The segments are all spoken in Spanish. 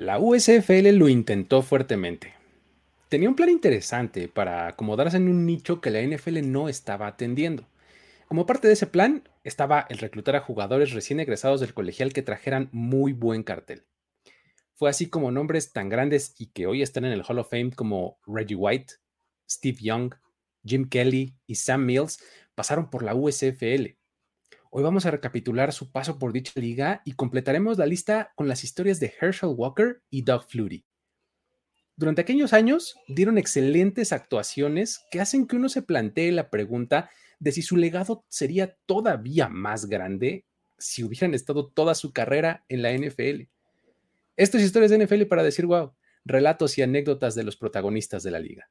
La USFL lo intentó fuertemente. Tenía un plan interesante para acomodarse en un nicho que la NFL no estaba atendiendo. Como parte de ese plan estaba el reclutar a jugadores recién egresados del colegial que trajeran muy buen cartel. Fue así como nombres tan grandes y que hoy están en el Hall of Fame como Reggie White, Steve Young, Jim Kelly y Sam Mills pasaron por la USFL. Hoy vamos a recapitular su paso por dicha liga y completaremos la lista con las historias de Herschel Walker y Doug Flutie. Durante aquellos años dieron excelentes actuaciones que hacen que uno se plantee la pregunta de si su legado sería todavía más grande si hubieran estado toda su carrera en la NFL. Estas historias de NFL para decir, wow, relatos y anécdotas de los protagonistas de la liga.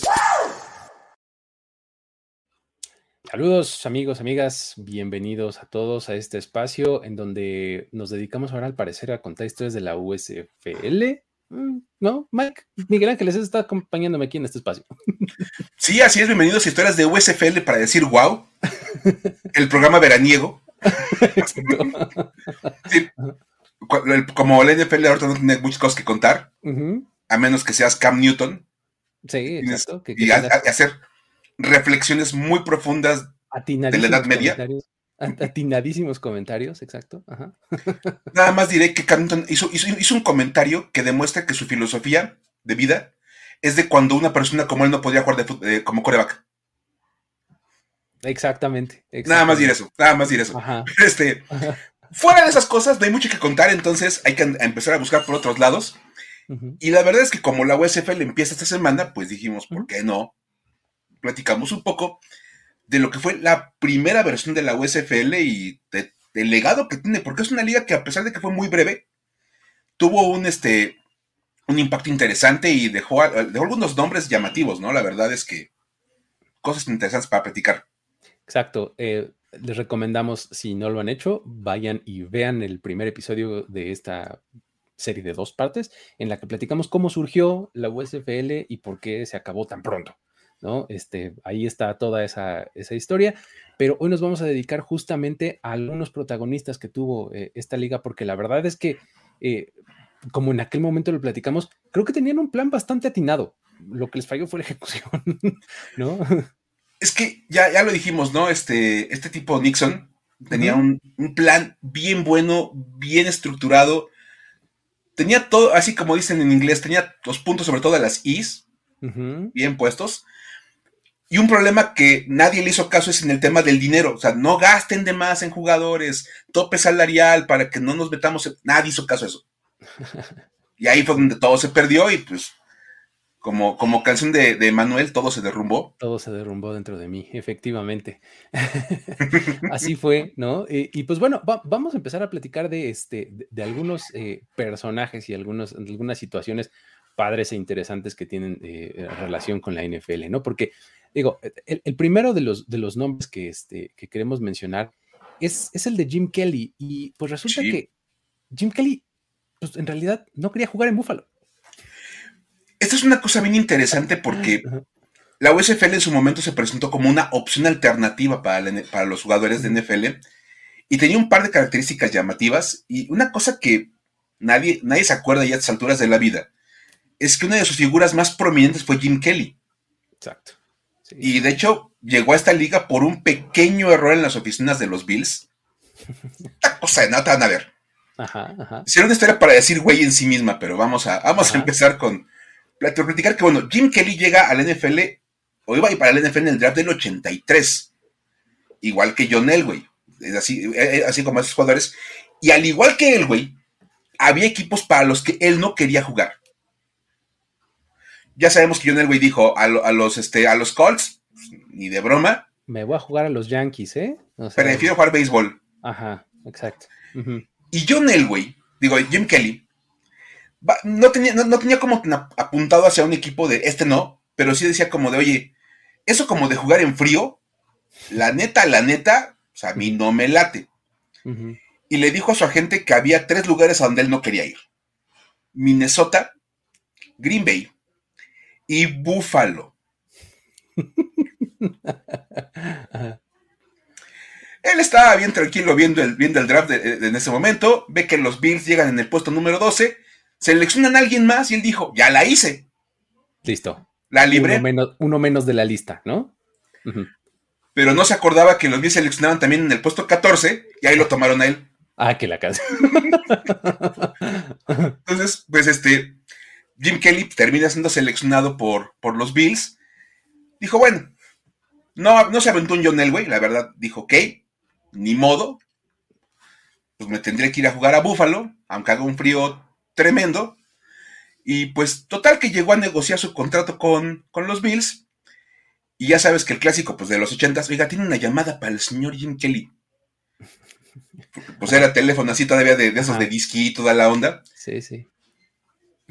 Saludos amigos, amigas, bienvenidos a todos a este espacio en donde nos dedicamos ahora al parecer a contar historias de la USFL Mm, ¿No? Mike, Miguel Ángeles está acompañándome aquí en este espacio. Sí, así es. Bienvenidos a historias de USFL para decir wow. El programa veraniego. como la NFL ahorita no tiene muchas cosas que contar, a menos que seas Cam Newton. Sí, exacto. y hacer reflexiones muy profundas de la Edad Media. Atinadísimos comentarios, exacto. Nada más diré que Carrington hizo, hizo, un comentario que demuestra que su filosofía de vida es de cuando una persona como él no podía jugar de eh, como coreback. Exactamente, Nada más diré eso, nada más diré eso. Este, fuera de esas cosas, no hay mucho que contar, entonces hay que empezar a buscar por otros lados. Y la verdad es que como la USFL empieza esta semana, pues dijimos, ¿por qué no? Platicamos un poco de lo que fue la primera versión de la USFL y del legado que tiene, porque es una liga que a pesar de que fue muy breve, tuvo un, este, un impacto interesante y dejó, algunos nombres llamativos, ¿no? La verdad es que cosas interesantes para platicar. Exacto. Eh, les recomendamos, si no lo han hecho, vayan y vean el primer episodio de esta serie de dos partes en la que platicamos cómo surgió la USFL y por qué se acabó tan pronto. ¿No? Este, ahí está toda esa, historia, pero hoy nos vamos a dedicar justamente a algunos protagonistas que tuvo eh, esta liga, porque la verdad es que, eh, como en aquel momento lo platicamos, creo que tenían un plan bastante atinado. Lo que les falló fue la ejecución, ¿no? Es que ya, ya lo dijimos, ¿no? Este, este tipo Nixon tenía un, plan bien bueno, bien estructurado. Tenía todo, así como dicen en inglés, tenía los puntos sobre todo de las Is bien puestos. Y un problema que nadie le hizo caso es en el tema del dinero. O sea, no gasten de más en jugadores, tope salarial para que no nos metamos. Nadie hizo caso a eso. Y ahí fue donde todo se perdió y pues como, como canción de, Manuel, todo se derrumbó. Todo se derrumbó dentro de mí, efectivamente. Así fue, ¿no? y pues bueno, vamos a empezar a platicar de, este, de, algunos eh, personajes y algunos, algunas situaciones padres e interesantes que tienen eh, relación con la NFL, ¿no? Porque Digo, el, primero de los, de los nombres que, este, que queremos mencionar es, es el de Jim Kelly. Y pues resulta que Jim Kelly, pues en realidad no quería jugar en Buffalo. Esta es una cosa bien interesante porque la USFL en su momento se presentó como una opción alternativa para, para los jugadores de NFL y tenía un par de características llamativas. Y una cosa que nadie, nadie se acuerda ya a estas alturas de la vida es que una de sus figuras más prominentes fue Jim Kelly. Exacto. Y de hecho, llegó a esta liga por un pequeño error en las oficinas de los Bills. Esta cosa de nada van a ver. Ajá, ajá. Sería una historia para decir güey en sí misma, pero vamos a, vamos a empezar con platicar que, bueno, Jim Kelly llega al NFL, o iba a ir para el NFL en el draft del 83, igual que John Elway, así, eh, eh, así como esos jugadores. Y al igual que Elway, había equipos para los que él no quería jugar ya sabemos que John Elway dijo a, los, este, a los Colts, ni de broma. Me voy a jugar a los Yankees, ¿eh? prefiero jugar béisbol. Ajá, exacto. Y John Elway, digo, Jim Kelly, no tenía, no, tenía como apuntado hacia un equipo de este no, pero sí decía como de, oye, eso como de jugar en frío, la neta, la neta, o sea, a mí no me late. y le dijo a su agente que había tres lugares a donde él no quería ir. Minnesota, Green Bay y Buffalo. Él estaba bien tranquilo viendo el, viendo el draft en ese momento, ve que los Bills llegan en el puesto número 12, seleccionan a alguien más y él dijo, ya la hice. Listo. La libré. Uno menos, de la lista, ¿no? Pero no se acordaba que los Bills seleccionaban también en el puesto 14 y ahí lo tomaron a él. Ah, que la casa. Entonces, pues este, Jim Kelly termina siendo seleccionado por, por los Bills. Dijo, bueno, no, no se aventó un John Elway, la verdad, dijo, ok, ni modo. Pues me tendré que ir a jugar a Buffalo, aunque haga un frío tremendo. Y pues total que llegó a negociar su contrato con, con los Bills. Y ya sabes que el clásico pues, de los ochentas, oiga, tiene una llamada para el señor Jim Kelly. Pues era teléfono así todavía de, esos de disqui y toda la onda. Sí, sí.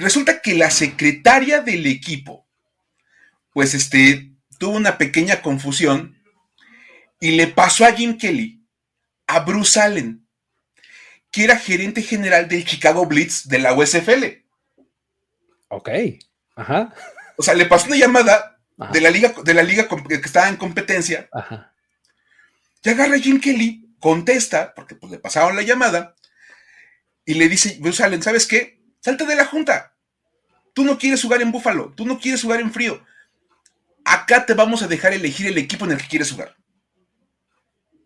Resulta que la secretaria del equipo, pues este, tuvo una pequeña confusión y le pasó a Jim Kelly a Bruce Allen, que era gerente general del Chicago Blitz de la USFL. Ok, ajá. O sea, le pasó una llamada de la liga, de la liga que estaba en competencia. Ajá. Y agarra a Jim Kelly contesta, porque pues le pasaron la llamada, y le dice, Bruce Allen, ¿sabes qué? Salte de la junta. Tú no quieres jugar en Búfalo, tú no quieres jugar en frío. Acá te vamos a dejar elegir el equipo en el que quieres jugar.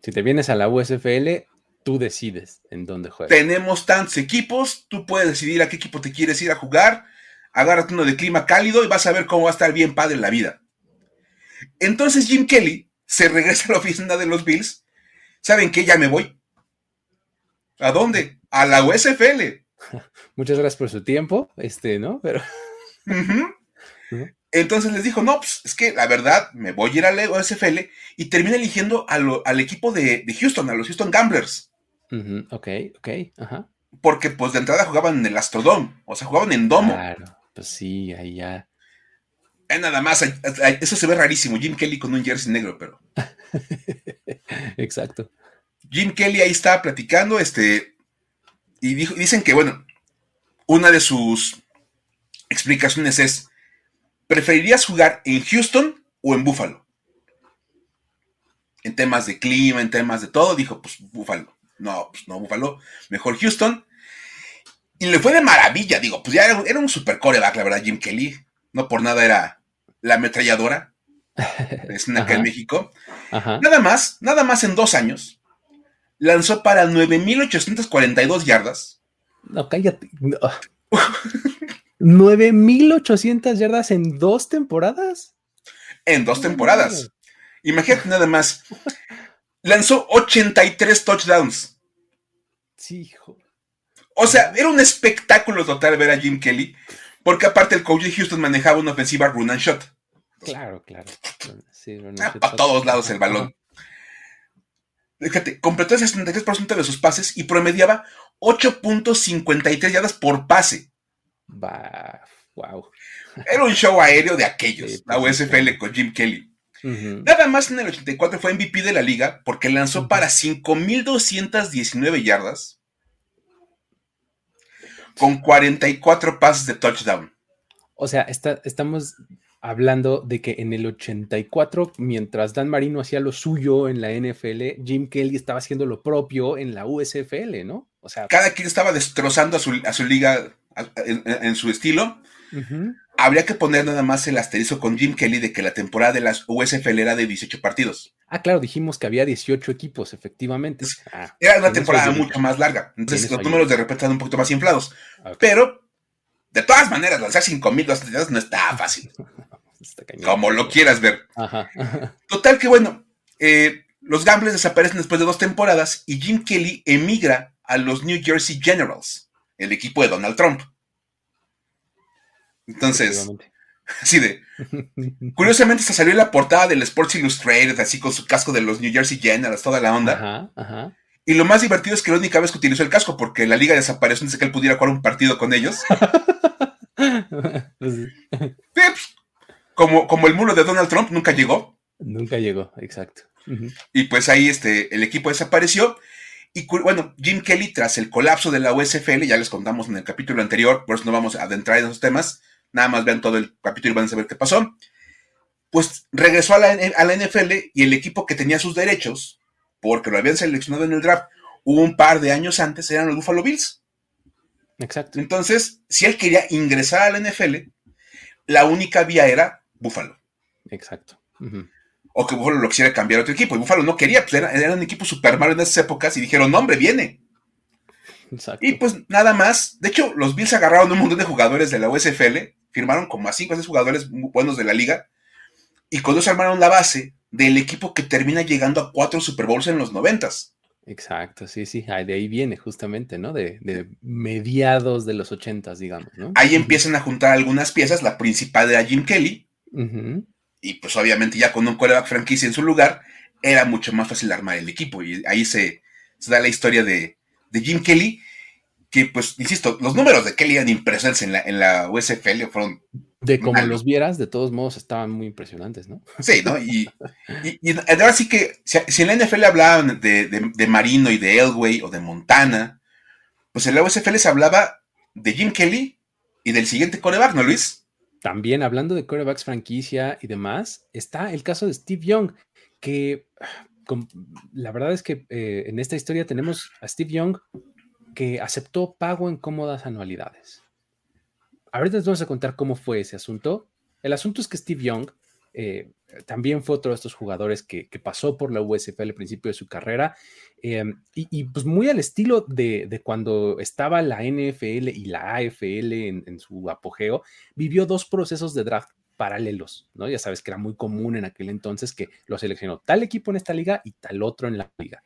Si te vienes a la USFL, tú decides en dónde juegas. Tenemos tantos equipos, tú puedes decidir a qué equipo te quieres ir a jugar. Agárrate uno de clima cálido y vas a ver cómo va a estar bien padre en la vida. Entonces Jim Kelly se regresa a la oficina de los Bills ¿saben qué? Ya me voy. ¿A dónde? A la USFL. Muchas gracias por su tiempo, este, ¿no? Pero. Entonces les dijo, no, pues es que la verdad me voy a ir a la USFL y termina eligiendo al equipo de, Houston, a los Houston Gamblers. Ok, ok, ajá. Porque pues de entrada jugaban en el Astrodome, o sea, jugaban en domo. Claro, pues sí, ahí ya. Eh, nada más, eso se ve rarísimo, Jim Kelly con un jersey negro, pero. Exacto. Jim Kelly ahí estaba platicando, este, y dicen que, bueno, una de sus explicaciones es, ¿preferirías jugar en Houston o en Buffalo? En temas de clima, en temas de todo, dijo, pues Buffalo. No, pues no, Buffalo, mejor Houston. Y le fue de maravilla, digo, pues ya era, un super coreback, la verdad, Jim Kelly. No por nada era la ametralladora. Es acá en México. Nada más, nada más en dos años, lanzó para 9.842 yardas. No, cállate. 9.800 yardas en dos temporadas. En dos temporadas. Imagínate nada más. Lanzó 83 touchdowns. Sí, hijo. O sea, era un espectáculo total ver a Jim Kelly, porque aparte el coach de Houston manejaba una ofensiva run and shot. Claro, claro. Sí, para todos lados el balón. Fíjate, completó el 63% de sus pases y promediaba 8.53 yardas por pase. wow. Era un show aéreo de aquellos, la USFL con Jim Kelly. Nada más en el 84 fue MVP de la liga porque lanzó para 5.219 yardas con 44 pases de touchdown. O sea, estamos hablando de que en el 84, mientras Dan Marino hacía lo suyo en la NFL, Jim Kelly estaba haciendo lo propio en la USFL, ¿no? O sea, cada quien estaba destrozando a su, liga en, su estilo. Habría que poner nada más el asterisco con Jim Kelly de que la temporada de las USFL era de 18 partidos. Ah, claro, dijimos que había 18 equipos, efectivamente. Ah, era una temporada mucho más larga. Entonces los números de repente están un poquito más inflados. Pero, de todas maneras, lanzar 5.200 no está fácil. Como lo quieras ver. Total que bueno, eh, los Gamblers desaparecen después de dos temporadas y Jim Kelly emigra a los New Jersey Generals, el equipo de Donald Trump. Entonces, así de. Curiosamente, se salió en la portada del Sports Illustrated, así con su casco de los New Jersey Generals, toda la onda. Y lo más divertido es que la única vez que utilizó el casco, porque la liga desapareció antes de que él pudiera jugar un partido con ellos. Pues pues, como, como el muro de Donald Trump nunca llegó. Nunca llegó, exacto. Y pues ahí este, el equipo desapareció. Y bueno, Jim Kelly, tras el colapso de la USFL, ya les contamos en el capítulo anterior, por eso no vamos a adentrar en esos temas, nada más vean todo el capítulo y van a saber qué pasó. Pues regresó a la, a la NFL y el equipo que tenía sus derechos, porque lo habían seleccionado en el draft un par de años antes, eran los Buffalo Bills. Exacto. Entonces, si él quería ingresar a la NFL, la única vía era Buffalo. Exacto. O que Buffalo lo quisiera cambiar a otro equipo. Y Buffalo no quería, pues era, un equipo super malo en esas épocas y dijeron, no, hombre, viene. Exacto. Y pues nada más. De hecho, los Bills agarraron un montón de jugadores de la USFL, firmaron como a 5 o 6 jugadores buenos de la liga, y con eso armaron la base del equipo que termina llegando a cuatro Super Bowls en los noventas. Exacto, sí, sí, de ahí viene justamente, ¿no? De, mediados de los ochentas, digamos, ¿no? Ahí empiezan a juntar algunas piezas, la principal era Jim Kelly, y pues obviamente ya con un quarterback franquicia en su lugar, era mucho más fácil armar el equipo, y ahí se, da la historia de, Jim Kelly, que pues, insisto, los números de Kelly eran impresionantes en la, en la USFL, fueron de como los vieras, de todos modos estaban muy impresionantes, ¿no? Sí, ¿no? Y, ahora sí que, si, en la NFL hablaban de, Marino y de Elway o de Montana, pues en la USFL se hablaba de Jim Kelly y del siguiente coreback, ¿no, Luis? También hablando de corebacks franquicia y demás, está el caso de Steve Young, que la verdad es que eh, en esta historia tenemos a Steve Young que aceptó pago en cómodas anualidades ahorita les vamos a contar cómo fue ese asunto. El asunto es que Steve Young eh, también fue otro de estos jugadores que, pasó por la USFL al principio de su carrera em, y, pues muy al estilo de, cuando estaba la NFL y la AFL en, su apogeo, vivió dos procesos de draft paralelos, ¿no? Ya sabes que era muy común en aquel entonces que lo seleccionó tal equipo en esta liga y tal otro en la liga.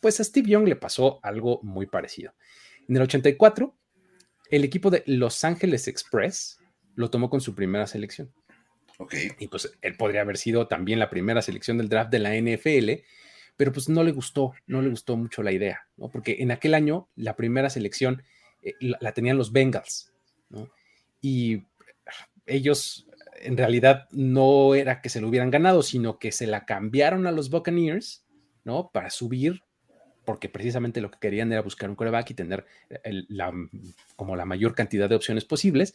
Pues a Steve Young le pasó algo muy parecido. En el 84, el equipo de Los Ángeles Express lo tomó con su primera selección. Ok. Y pues él podría haber sido también la primera selección del draft de la NFL, pero pues no le gustó, no le gustó mucho la idea, ¿no? Porque en aquel año la primera selección eh, la, tenían los Bengals, ¿no? Y ellos en realidad no era que se lo hubieran ganado, sino que se la cambiaron a los Buccaneers, ¿no? Para subir porque precisamente lo que querían era buscar un coreback y tener la, como la mayor cantidad de opciones posibles.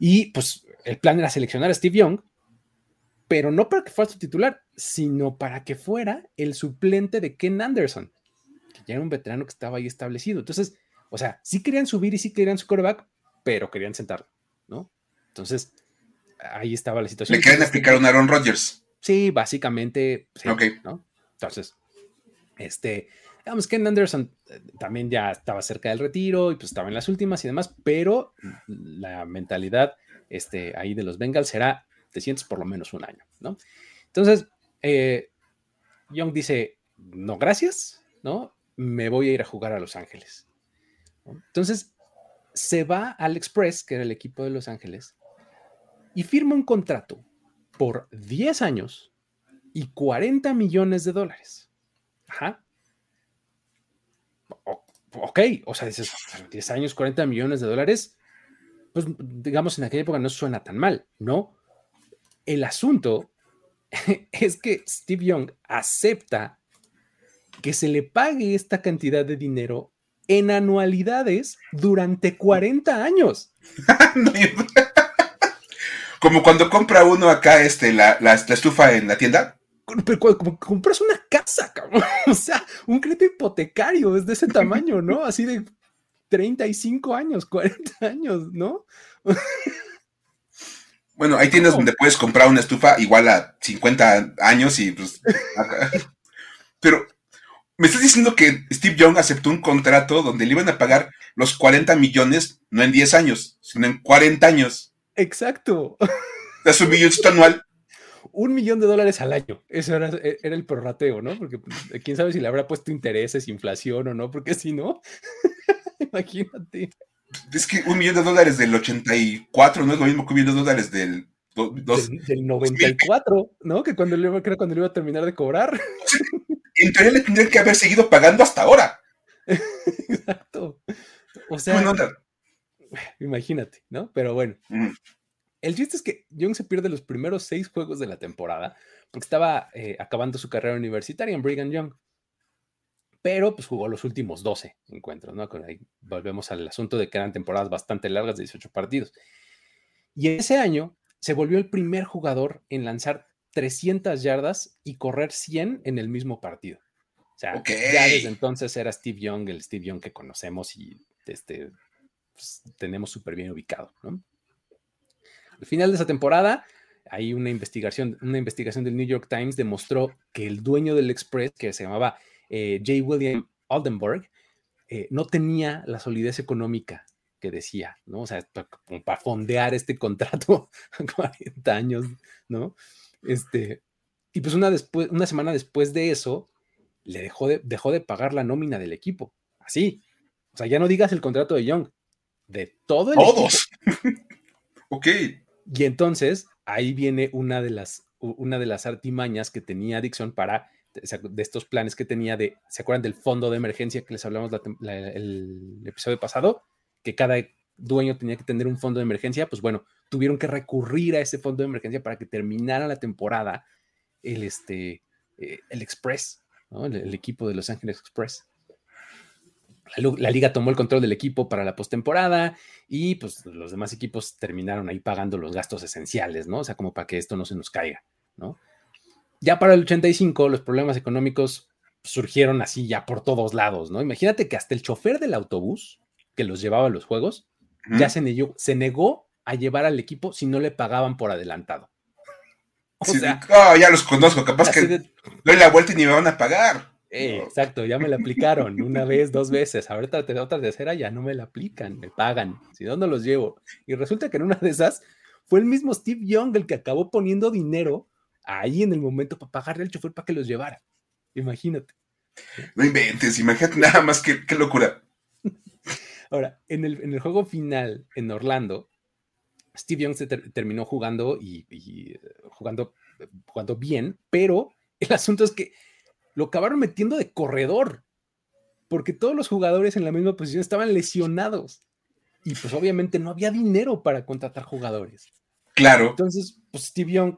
Y pues el plan era seleccionar a Steve Young, pero no para que fuera su titular, sino para que fuera el suplente de Ken Anderson, que ya era un veterano que estaba ahí establecido. Entonces, o sea, sí querían subir y sí querían su coreback, pero querían sentarlo, ¿no? Entonces, ahí estaba la situación. ¿Le quieren explicar a Aaron Rodgers? Sí, básicamente, sí, ¿no? Entonces, este, digamos, Ken Anderson eh, también ya estaba cerca del retiro y pues estaba en las últimas y demás, pero la mentalidad este, ahí de los Bengals será, te sientes por lo menos un año, ¿no? Entonces, eh, Young dice, no, gracias, ¿no? Me voy a ir a jugar a Los Ángeles. Entonces, se va al Express, que era el equipo de Los Ángeles, y firma un contrato por 10 años y 40 millones de dólares. Ajá. Ok, o sea, dices, 10 años, 40 millones de dólares, pues digamos en aquella época no suena tan mal, ¿no? El asunto es que Steve Young acepta que se le pague esta cantidad de dinero en anualidades durante 40 años. Como cuando compra uno acá este, la estufa en la tienda como compras una casa, cabrón. O sea, un crédito hipotecario es de ese tamaño, ¿no? Así de 35 años, 40 años, ¿no? Bueno, hay tiendas donde puedes comprar una estufa igual a 50 años y pues. Pero, ¿me estás diciendo que Steve Young aceptó un contrato donde le iban a pagar los 40 millones, no en 10 años, sino en 40 años? Exacto. Es un millón anual un millón de dólares al año. Eso era, el prorrateo, ¿no? Porque pues, quién sabe si le habrá puesto intereses, inflación o no, porque si no, imagínate. Es que un millón de dólares del 84 no es lo mismo que un millón de dólares del, del, 94, ¿no? Que cuando le, era cuando le iba a terminar de cobrar. En teoría le tendrían que haber seguido pagando hasta ahora. Exacto. O sea, imagínate, ¿no? Pero bueno. El chiste es que Young se pierde los primeros seis juegos de la temporada porque estaba eh, acabando su carrera universitaria en Brigham Young. pero pues jugó los últimos 12 encuentros, ¿no? Ahí volvemos al asunto de que eran temporadas bastante largas de 18 partidos. Y ese año se volvió el primer jugador en lanzar 300 yardas y correr 100 en el mismo partido. O sea, ya desde entonces era Steve Young, el Steve Young que conocemos y este, pues, tenemos súper bien ubicado, ¿no? Al final de esa temporada, hay una investigación, una investigación del New York Times demostró que el dueño del Express, que se llamaba eh, J. William Oldenburg, eh, no tenía la solidez económica que decía, ¿no? O sea, para, para fondear este contrato a 40 años, ¿no? Este, y pues una, después, una semana después de eso, le dejó de, dejó de pagar la nómina del equipo. Así. O sea, ya no digas el contrato de Young, de todo el Todos. ok. Y entonces ahí viene una de las, una de las artimañas que tenía Dixon para, de estos planes que tenía de, ¿se acuerdan del fondo de emergencia que les hablamos el episodio pasado? Que cada dueño tenía que tener un fondo de emergencia, pues bueno, tuvieron que recurrir a ese fondo de emergencia para que terminara la temporada el, este, eh, el Express, el, equipo de Los Ángeles Express. La, liga tomó el control del equipo para la postemporada y pues los demás equipos terminaron ahí pagando los gastos esenciales, ¿no? O sea, como para que esto no se nos caiga, ¿no? Ya para el 85 los problemas económicos surgieron así ya por todos lados, ¿no? Imagínate que hasta el chofer del autobús que los llevaba a los juegos ya se negó, se negó a llevar al equipo si no le pagaban por adelantado. O sea, oh, ya los conozco, capaz que doy la vuelta y ni me van a pagar. Eh, exacto, ya me la aplicaron una vez, dos veces. Ahorita otra tercera ya no me la aplican, me pagan. Si no, no los llevo. Y resulta que en una de esas fue el mismo Steve Young el que acabó poniendo dinero ahí en el momento para pagarle al chofer para que los llevara. Imagínate. No inventes, imagínate nada más que qué locura. Ahora, en el, en el, juego final en Orlando, Steve Young se terminó jugando y, eh, jugando, jugando bien, pero el asunto es que lo acabaron metiendo de corredor, porque todos los jugadores en la misma posición estaban lesionados. Y pues obviamente no había dinero para contratar jugadores. Claro. Entonces, pues Steve Young,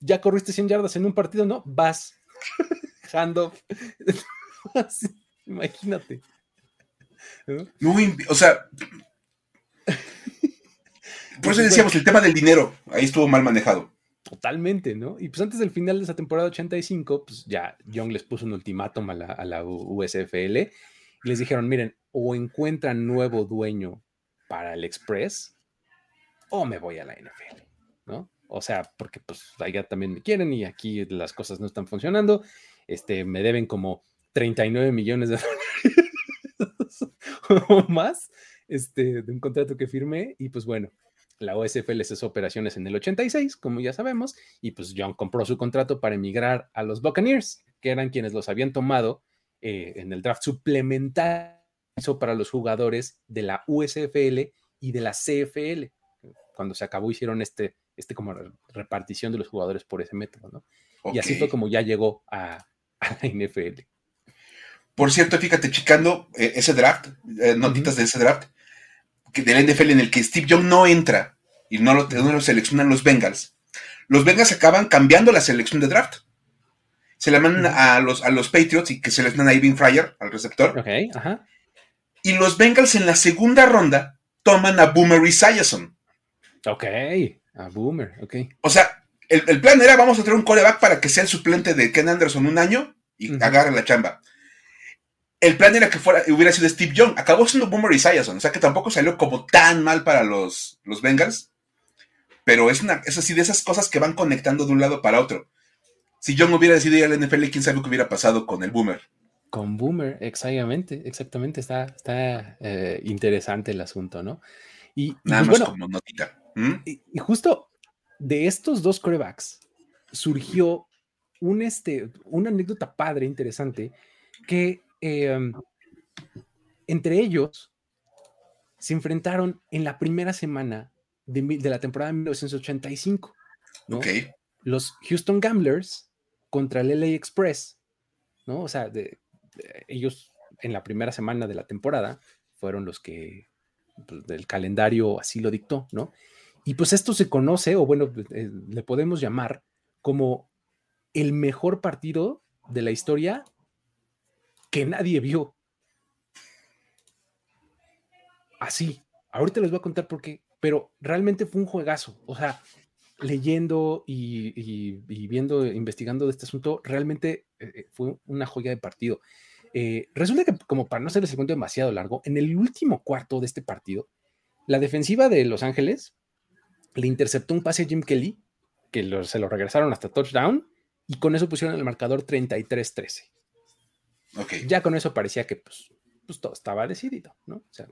ya corriste 100 yardas en un partido, ¿no? Vas. Handoff. Imagínate. ¿No? o sea, por eso decíamos, el tema del dinero, ahí estuvo mal manejado. Totalmente, ¿no? Y pues antes del final de esa temporada 85, pues ya Young les puso un ultimátum a la, USFL y les dijeron, miren, o encuentran nuevo dueño para el Express o me voy a la NFL, ¿no? O sea, porque pues allá también me quieren y aquí las cosas no están funcionando. Este, me deben como 39 millones de dólares o más este, de un contrato que firmé y pues bueno, la OSFL cesó operaciones en el 86, como ya sabemos, y pues John compró su contrato para emigrar a los Buccaneers, que eran quienes los habían tomado eh, en el draft suplementario para los jugadores de la USFL y de la CFL. Cuando se acabó hicieron este, este como repartición de los jugadores por ese método, ¿no? Y así fue como ya llegó a, la NFL. Por cierto, fíjate, chicando eh, ese draft, eh, notitas de ese draft, del NFL en el que Steve Young no entra y no lo, no lo seleccionan los Bengals, los Bengals acaban cambiando la selección de draft. Se la mandan a los, a los Patriots y que seleccionan a Irving Fryer, al receptor. Okay, ajá. Y los Bengals en la segunda ronda toman a Boomer Esiason. Ok, a Boomer, ok. O sea, el, plan era vamos a traer un coreback para que sea el suplente de Ken Anderson un año y agarre la chamba el plan era que fuera, hubiera sido Steve Young. Acabó siendo Boomer Esiason. O sea que tampoco salió como tan mal para los, los Bengals. Pero es, una, es así de esas cosas que van conectando de un lado para otro. Si Young hubiera decidido ir al NFL, quién sabe qué hubiera pasado con el Boomer. Con Boomer, exactamente, exactamente. Está, está eh, interesante el asunto, ¿no? Y, Nada más como notita. Y, justo de estos dos corebacks surgió un, este, una anécdota padre, interesante, que Em, entre ellos se enfrentaron en la primera semana de, la temporada de 1985. Los Houston Gamblers contra el LA Express, ¿no? O sea, ellos en la primera semana de la temporada fueron los que pues, del calendario así lo dictó, ¿no? Y pues esto se conoce, o bueno, eh, le podemos llamar como el mejor partido de la historia que nadie vio. Así. Ahorita les voy a contar por qué, pero realmente fue un juegazo. O sea, leyendo y, viendo, investigando de este asunto, realmente eh, eh, fue una joya de partido. Eh, resulta que, como para no hacerles el cuento demasiado largo, en el último cuarto de este partido, la defensiva de Los Ángeles le interceptó un pase a Jim Kelly, que se lo regresaron hasta touchdown, y con eso pusieron el marcador 33-13. Okay. Ya con eso parecía que pues, pues, todo estaba decidido, ¿no? O sea,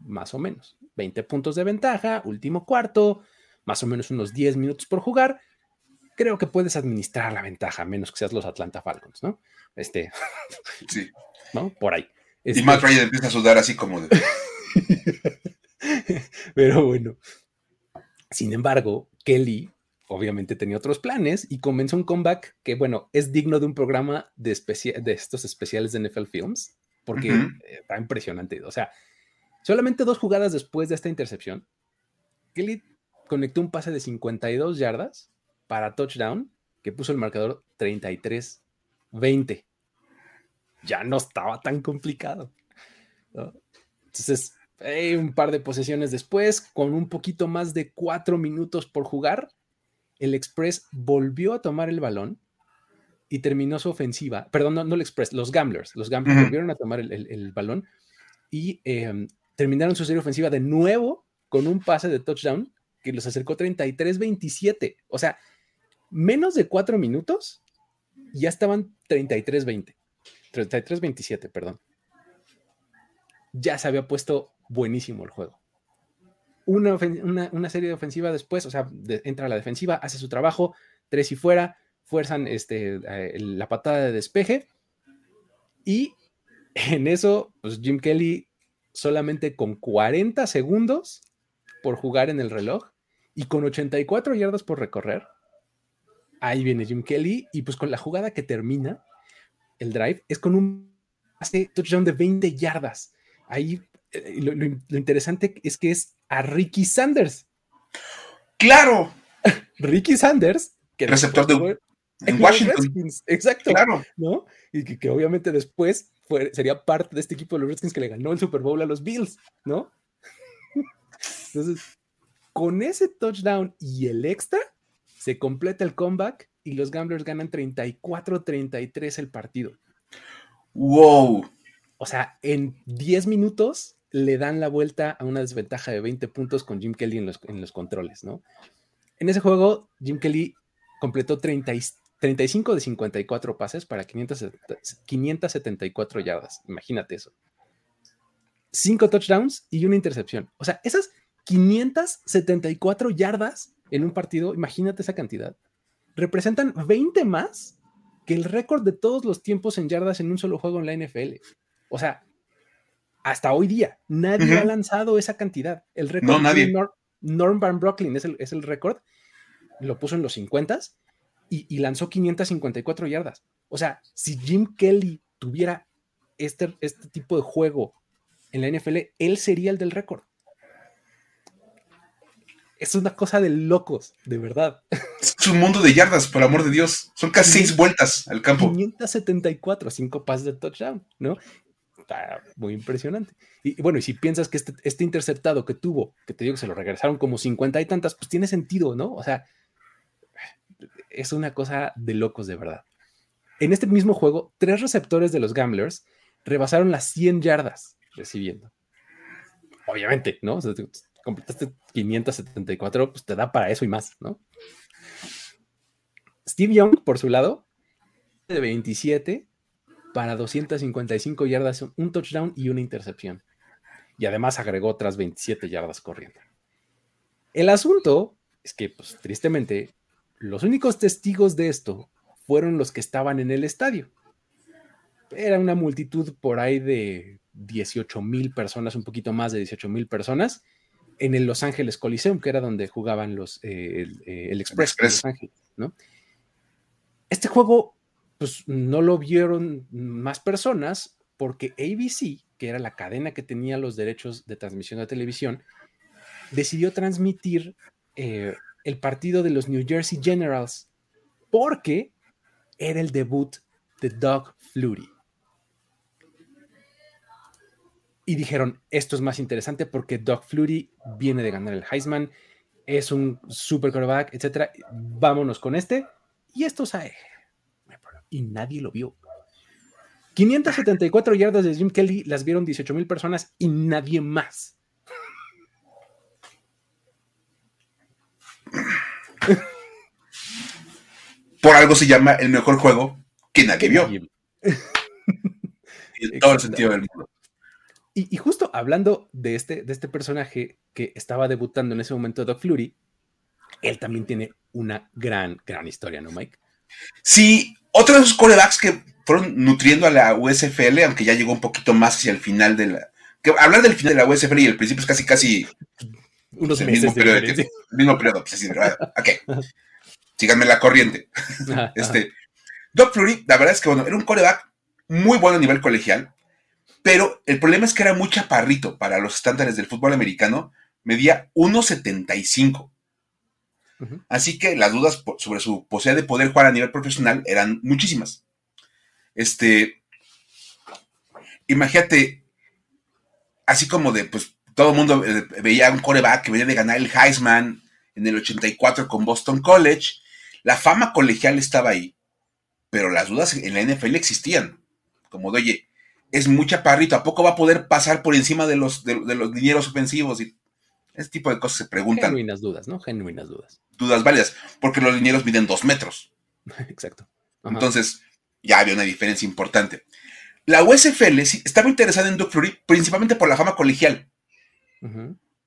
más o menos. 20 puntos de ventaja, último cuarto, más o menos unos 10 minutos por jugar. Creo que puedes administrar la ventaja, menos que seas los Atlanta Falcons, ¿no? Este. Sí. ¿No? Por ahí. y Matt Ryan empieza a sudar así como de. Pero bueno. Sin embargo, Kelly obviamente tenía otros planes y comenzó un comeback que, bueno, es digno de un programa de, de estos especiales de NFL Films, porque está impresionante. O sea, solamente dos jugadas después de esta intercepción, Kelly conectó un pase de 52 yardas para touchdown que puso el marcador 33-20. Ya no estaba tan complicado. Entonces, un par de posesiones después, con un poquito más de cuatro minutos por jugar, el Express volvió a tomar el balón y terminó su ofensiva. Perdón, no, el Express, los Gamblers. Los Gamblers volvieron a tomar el, balón y em, terminaron su serie ofensiva de nuevo con un pase de touchdown que los acercó 33-27. O sea, menos de cuatro minutos ya estaban 33-20. 33-27, perdón. Ya se había puesto buenísimo el juego. Una, serie de ofensiva después, o sea, entra a la defensiva, hace su trabajo, tres y fuera, fuerzan este, la patada de despeje y en eso, pues Jim Kelly solamente con 40 segundos por jugar en el reloj y con 84 yardas por recorrer, ahí viene Jim Kelly y pues con la jugada que termina el drive es con un hace touchdown de 20 yardas. Ahí eh, lo, interesante es que es a Ricky Sanders. Claro. Ricky Sanders, que receptor de en Washington. exacto. Claro. ¿no? Y que, obviamente después sería parte de este equipo de los Redskins que le ganó el Super Bowl a los Bills, ¿no? Entonces, con ese touchdown y el extra, se completa el comeback y los Gamblers ganan 34-33 el partido. ¡Wow! O sea, en 10 minutos le dan la vuelta a una desventaja de 20 puntos con Jim Kelly en los, controles, ¿no? En ese juego, Jim Kelly completó 35 de 54 pases para 574 yardas. Imagínate eso. 5 touchdowns y una intercepción. O sea, esas 574 yardas en un partido, imagínate esa cantidad, representan 20 más que el récord de todos los tiempos en yardas en un solo juego en la NFL. O sea, hasta hoy día, nadie ha lanzado esa cantidad. El récord no, Norm Van Brocklin es el, es el récord, lo puso en los 50 y, y, lanzó 554 yardas. O sea, si Jim Kelly tuviera este, este tipo de juego en la NFL, él sería el del récord es una cosa de locos, de verdad. Es un mundo de yardas, por amor de Dios. Son casi seis vueltas al campo. 574, cinco pases de touchdown, ¿no? Está muy impresionante. Y, bueno, y si piensas que este, este, interceptado que tuvo, que te digo que se lo regresaron como 50 y tantas, pues tiene sentido, ¿no? O sea, es una cosa de locos, de verdad. En este mismo juego, tres receptores de los Gamblers rebasaron las 100 yardas recibiendo. Obviamente, ¿no? O sea, completaste 574, pues te da para eso y más, ¿no? Steve Young, por su lado, de 27 para 255 yardas, un touchdown y una intercepción. Y además agregó otras 27 yardas corriendo. El asunto es que, pues tristemente, los únicos testigos de esto fueron los que estaban en el estadio. Era una multitud por ahí de 18 mil personas, un poquito más de 18 mil personas, en el Los Ángeles Coliseum, que era donde jugaban los, eh, el, eh, Express, Los Ángeles, ¿no? Este juego, pues no lo vieron más personas porque ABC, que era la cadena que tenía los derechos de transmisión de televisión, decidió transmitir eh, el partido de los New Jersey Generals porque era el debut de Doug Flutie. y dijeron, esto es más interesante porque Doug Flutie viene de ganar el Heisman, es un super quarterback, etcétera. Vámonos con este. Y esto sale. Y nadie lo vio. 574 yardas de Jim Kelly las vieron 18 mil personas y nadie más. Por algo se llama el mejor juego que nadie vio. en todo el sentido del mundo. Y, justo hablando de este, de este personaje que estaba debutando en ese momento, Doc Flurry, él también tiene una gran, gran historia, ¿no, Mike? Sí, otro de esos corebacks que fueron nutriendo a la USFL, aunque ya llegó un poquito más hacia el final de la. Que hablar del final de la USFL y el principio es casi, casi. Unos meses mismo periodo, el mismo periodo, pues así, Ok. Síganme la corriente. este. Doc Flurry, la verdad es que, bueno, era un coreback muy bueno a nivel colegial pero el problema es que era muy chaparrito para los estándares del fútbol americano, medía 1,75. Así que las dudas sobre su posibilidad de poder jugar a nivel profesional eran muchísimas. Este, imagínate, así como de, pues todo el mundo eh, veía un coreback que venía de ganar el Heisman en el 84 con Boston College, la fama colegial estaba ahí, pero las dudas en la NFL existían, como de, oye, es muy chaparrito, ¿a poco va a poder pasar por encima de los, de, los dineros ofensivos? Y ese tipo de cosas se preguntan. Genuinas dudas, ¿no? Genuinas dudas. Dudas válidas, porque los dineros miden dos metros. Exacto. Entonces, ya había una diferencia importante. La USFL estaba interesada en Doug Flurry principalmente por la fama colegial.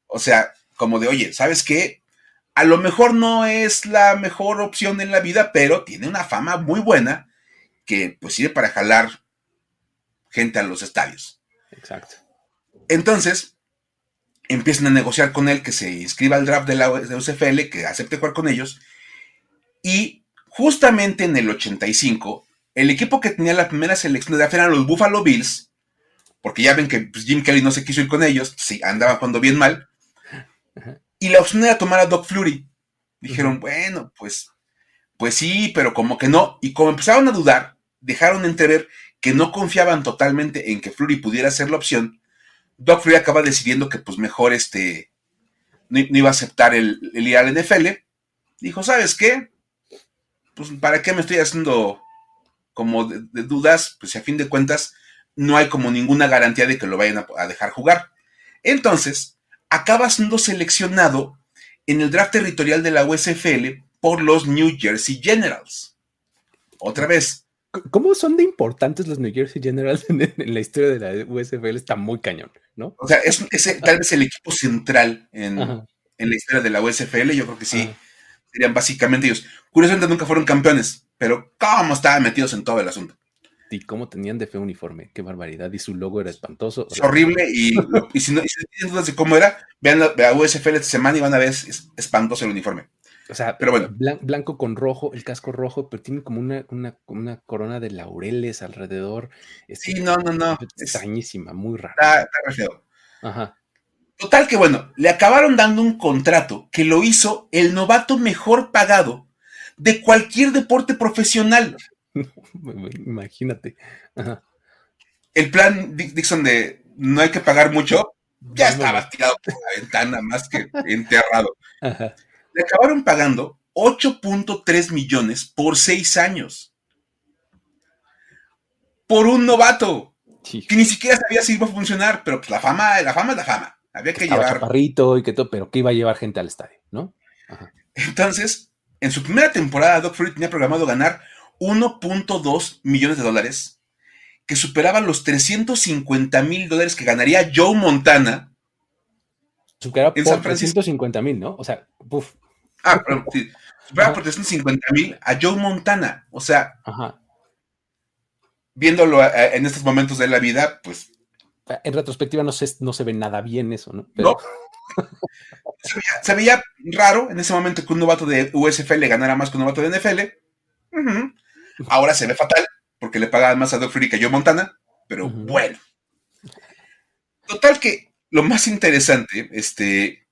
O sea, como de, oye, ¿sabes qué? A lo mejor no es la mejor opción en la vida, pero tiene una fama muy buena que pues sirve para jalar gente a los estadios. Exacto. Entonces, empiezan a negociar con él que se inscriba al draft de la UCFL, que acepte jugar con ellos. Y justamente en el 85, el equipo que tenía la primera selección de draft eran los Buffalo Bills, porque ya ven que pues, Jim Kelly no se quiso ir con ellos, sí, andaba jugando bien mal. Y la opción era tomar a Doc Flurry. Dijeron, bueno, pues, pues sí, pero como que no. Y como empezaron a dudar, dejaron entrever que no confiaban totalmente en que Flurry pudiera ser la opción, Doc Flurry acaba decidiendo que pues mejor este no, iba a aceptar el, el, ir al NFL. Dijo, ¿sabes qué? Pues para qué me estoy haciendo como de, dudas, pues a fin de cuentas no hay como ninguna garantía de que lo vayan a dejar jugar. Entonces, acaba siendo seleccionado en el draft territorial de la USFL por los New Jersey Generals. Otra vez, ¿Cómo son de importantes los New Jersey Generals en, la historia de la USFL? Está muy cañón, ¿no? O sea, es, tal vez el equipo central en, la historia de la USFL. Yo creo que sí. Serían básicamente ellos. Curiosamente nunca fueron campeones, pero cómo estaban metidos en todo el asunto. Y cómo tenían de fe uniforme, qué barbaridad. Y su logo era espantoso. Es horrible. Y, si no tienen dudas de cómo era, vean la, la USFL esta semana y van a ver es espantoso el uniforme. O sea, pero bueno. blanco con rojo, el casco rojo, pero tiene como una, una, corona de laureles alrededor. sí, no, no, no. Extrañísima, muy rara. Está, está Ajá. Total que bueno, le acabaron dando un contrato que lo hizo el novato mejor pagado de cualquier deporte profesional. Imagínate. El plan Dixon de no hay que pagar mucho, ya estaba tirado por la ventana más que enterrado. Ajá le acabaron pagando 8.3 millones por seis años. Por un novato. Que ni siquiera sabía si iba a funcionar, pero pues la fama, la fama es la fama. Había que, llevar. Chaparrito y que todo, pero que iba a llevar gente al estadio, ¿no? Entonces, en su primera temporada, Doc Fury tenía programado ganar 1.2 millones de dólares, que superaban los 350 mil dólares que ganaría Joe Montana Superaba por 350 mil, ¿no? O sea, puff. Ah, pero sí. Superaba por 350 mil a Joe Montana. O sea, viéndolo eh, en estos momentos de la vida, pues. En retrospectiva no se, no se ve nada bien eso, ¿no? No. se, veía, raro en ese momento que un novato de USFL ganara más que un novato de NFL. Ahora se ve fatal porque le pagaban más a Doug Fury que a Joe Montana, pero bueno. Total que lo más interesante este,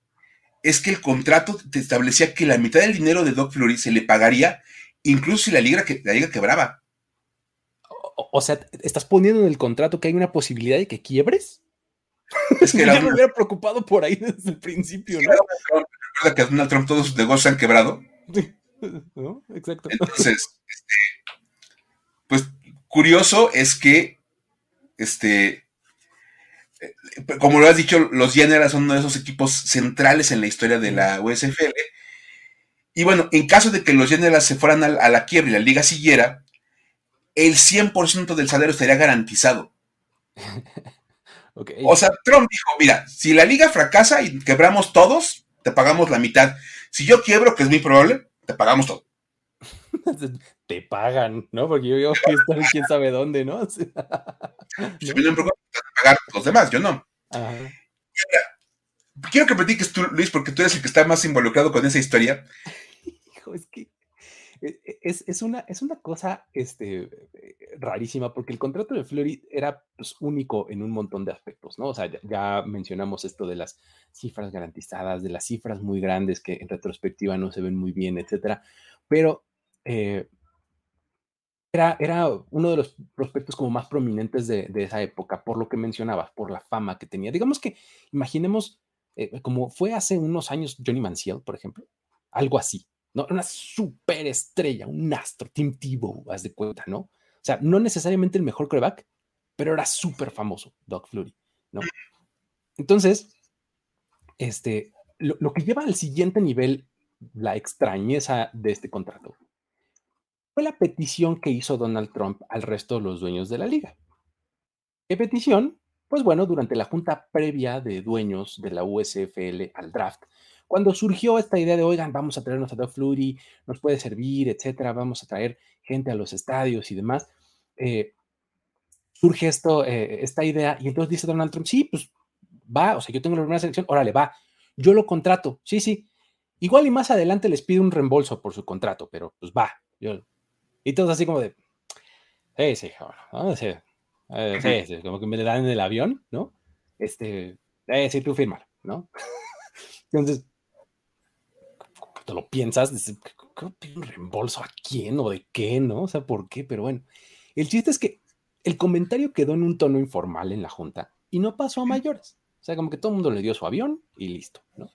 es que el contrato te establecía que la mitad del dinero de Doc Flurry se le pagaría incluso si la liga, que, la liga quebraba. O, sea, ¿estás poniendo en el contrato que hay una posibilidad de que quiebres? Es que ya me hubiera preocupado por ahí desde el principio, ¿no? Recuerda que a Donald Trump todos sus negocios se han quebrado. ¿No? Exacto. Entonces, este, pues curioso es que, este, como lo has dicho, los Generals son uno de esos equipos centrales en la historia de la USFL. Y bueno, en caso de que los Generals se fueran a, la quiebra y la liga siguiera, el 100% del salario estaría garantizado. O sea, Trump dijo, mira, si la liga fracasa y quebramos todos, te pagamos la mitad. Si yo quiebro, que es muy probable, te pagamos todo. te pagan, ¿no? Porque yo estar en quién sabe dónde, ¿no? Si me pagar los demás, yo no. quiero que platiques tú, Luis, porque tú eres el que está más involucrado con esa historia. Hijo, es que e, e, es, una, es una cosa este, rarísima porque el contrato de Fleury era pues, único en un montón de aspectos, ¿no? O sea, ya, mencionamos esto de las cifras garantizadas, de las cifras muy grandes que en retrospectiva no se ven muy bien, etcétera, pero eh, era, era, uno de los prospectos como más prominentes de, esa época, por lo que mencionabas, por la fama que tenía. Digamos que, imaginemos, eh, como fue hace unos años Johnny Manziel, por ejemplo, algo así, ¿no? Una superestrella, un astro, Tim Tebow, haz de cuenta, ¿no? Sea, no necesariamente el mejor coreback, pero era súper famoso, Doc Flurry, ¿no? Entonces, este, lo, lo que lleva al siguiente nivel la extrañeza de este contrato fue la petición que hizo Donald Trump al resto de los dueños de la liga. ¿Qué petición? Pues bueno, durante la junta previa de dueños de la USFL al draft, cuando surgió esta idea de, oigan, vamos a traernos a Doug Flurry, nos puede servir, etcétera, vamos a traer gente a los estadios y demás, eh, surge esto, eh, esta idea, y entonces dice Donald Trump, sí, pues va, o sea, yo tengo la primera selección, órale, va, yo lo contrato, sí, sí. Igual y más adelante les pido un reembolso por su contrato, pero pues va, yo y todos así como de, sí, sí, sí, sí, sí, como que me le dan en el avión, ¿no? Este, eh, sí, tú firma, ¿no? Entonces, te lo piensas, dices, un reembolso a quién o de qué, no? O sea, ¿por qué? Pero bueno, el chiste es que el comentario quedó en un tono informal en la junta y no pasó a mayores. O sea, como que todo el mundo le dio su avión y listo, ¿no?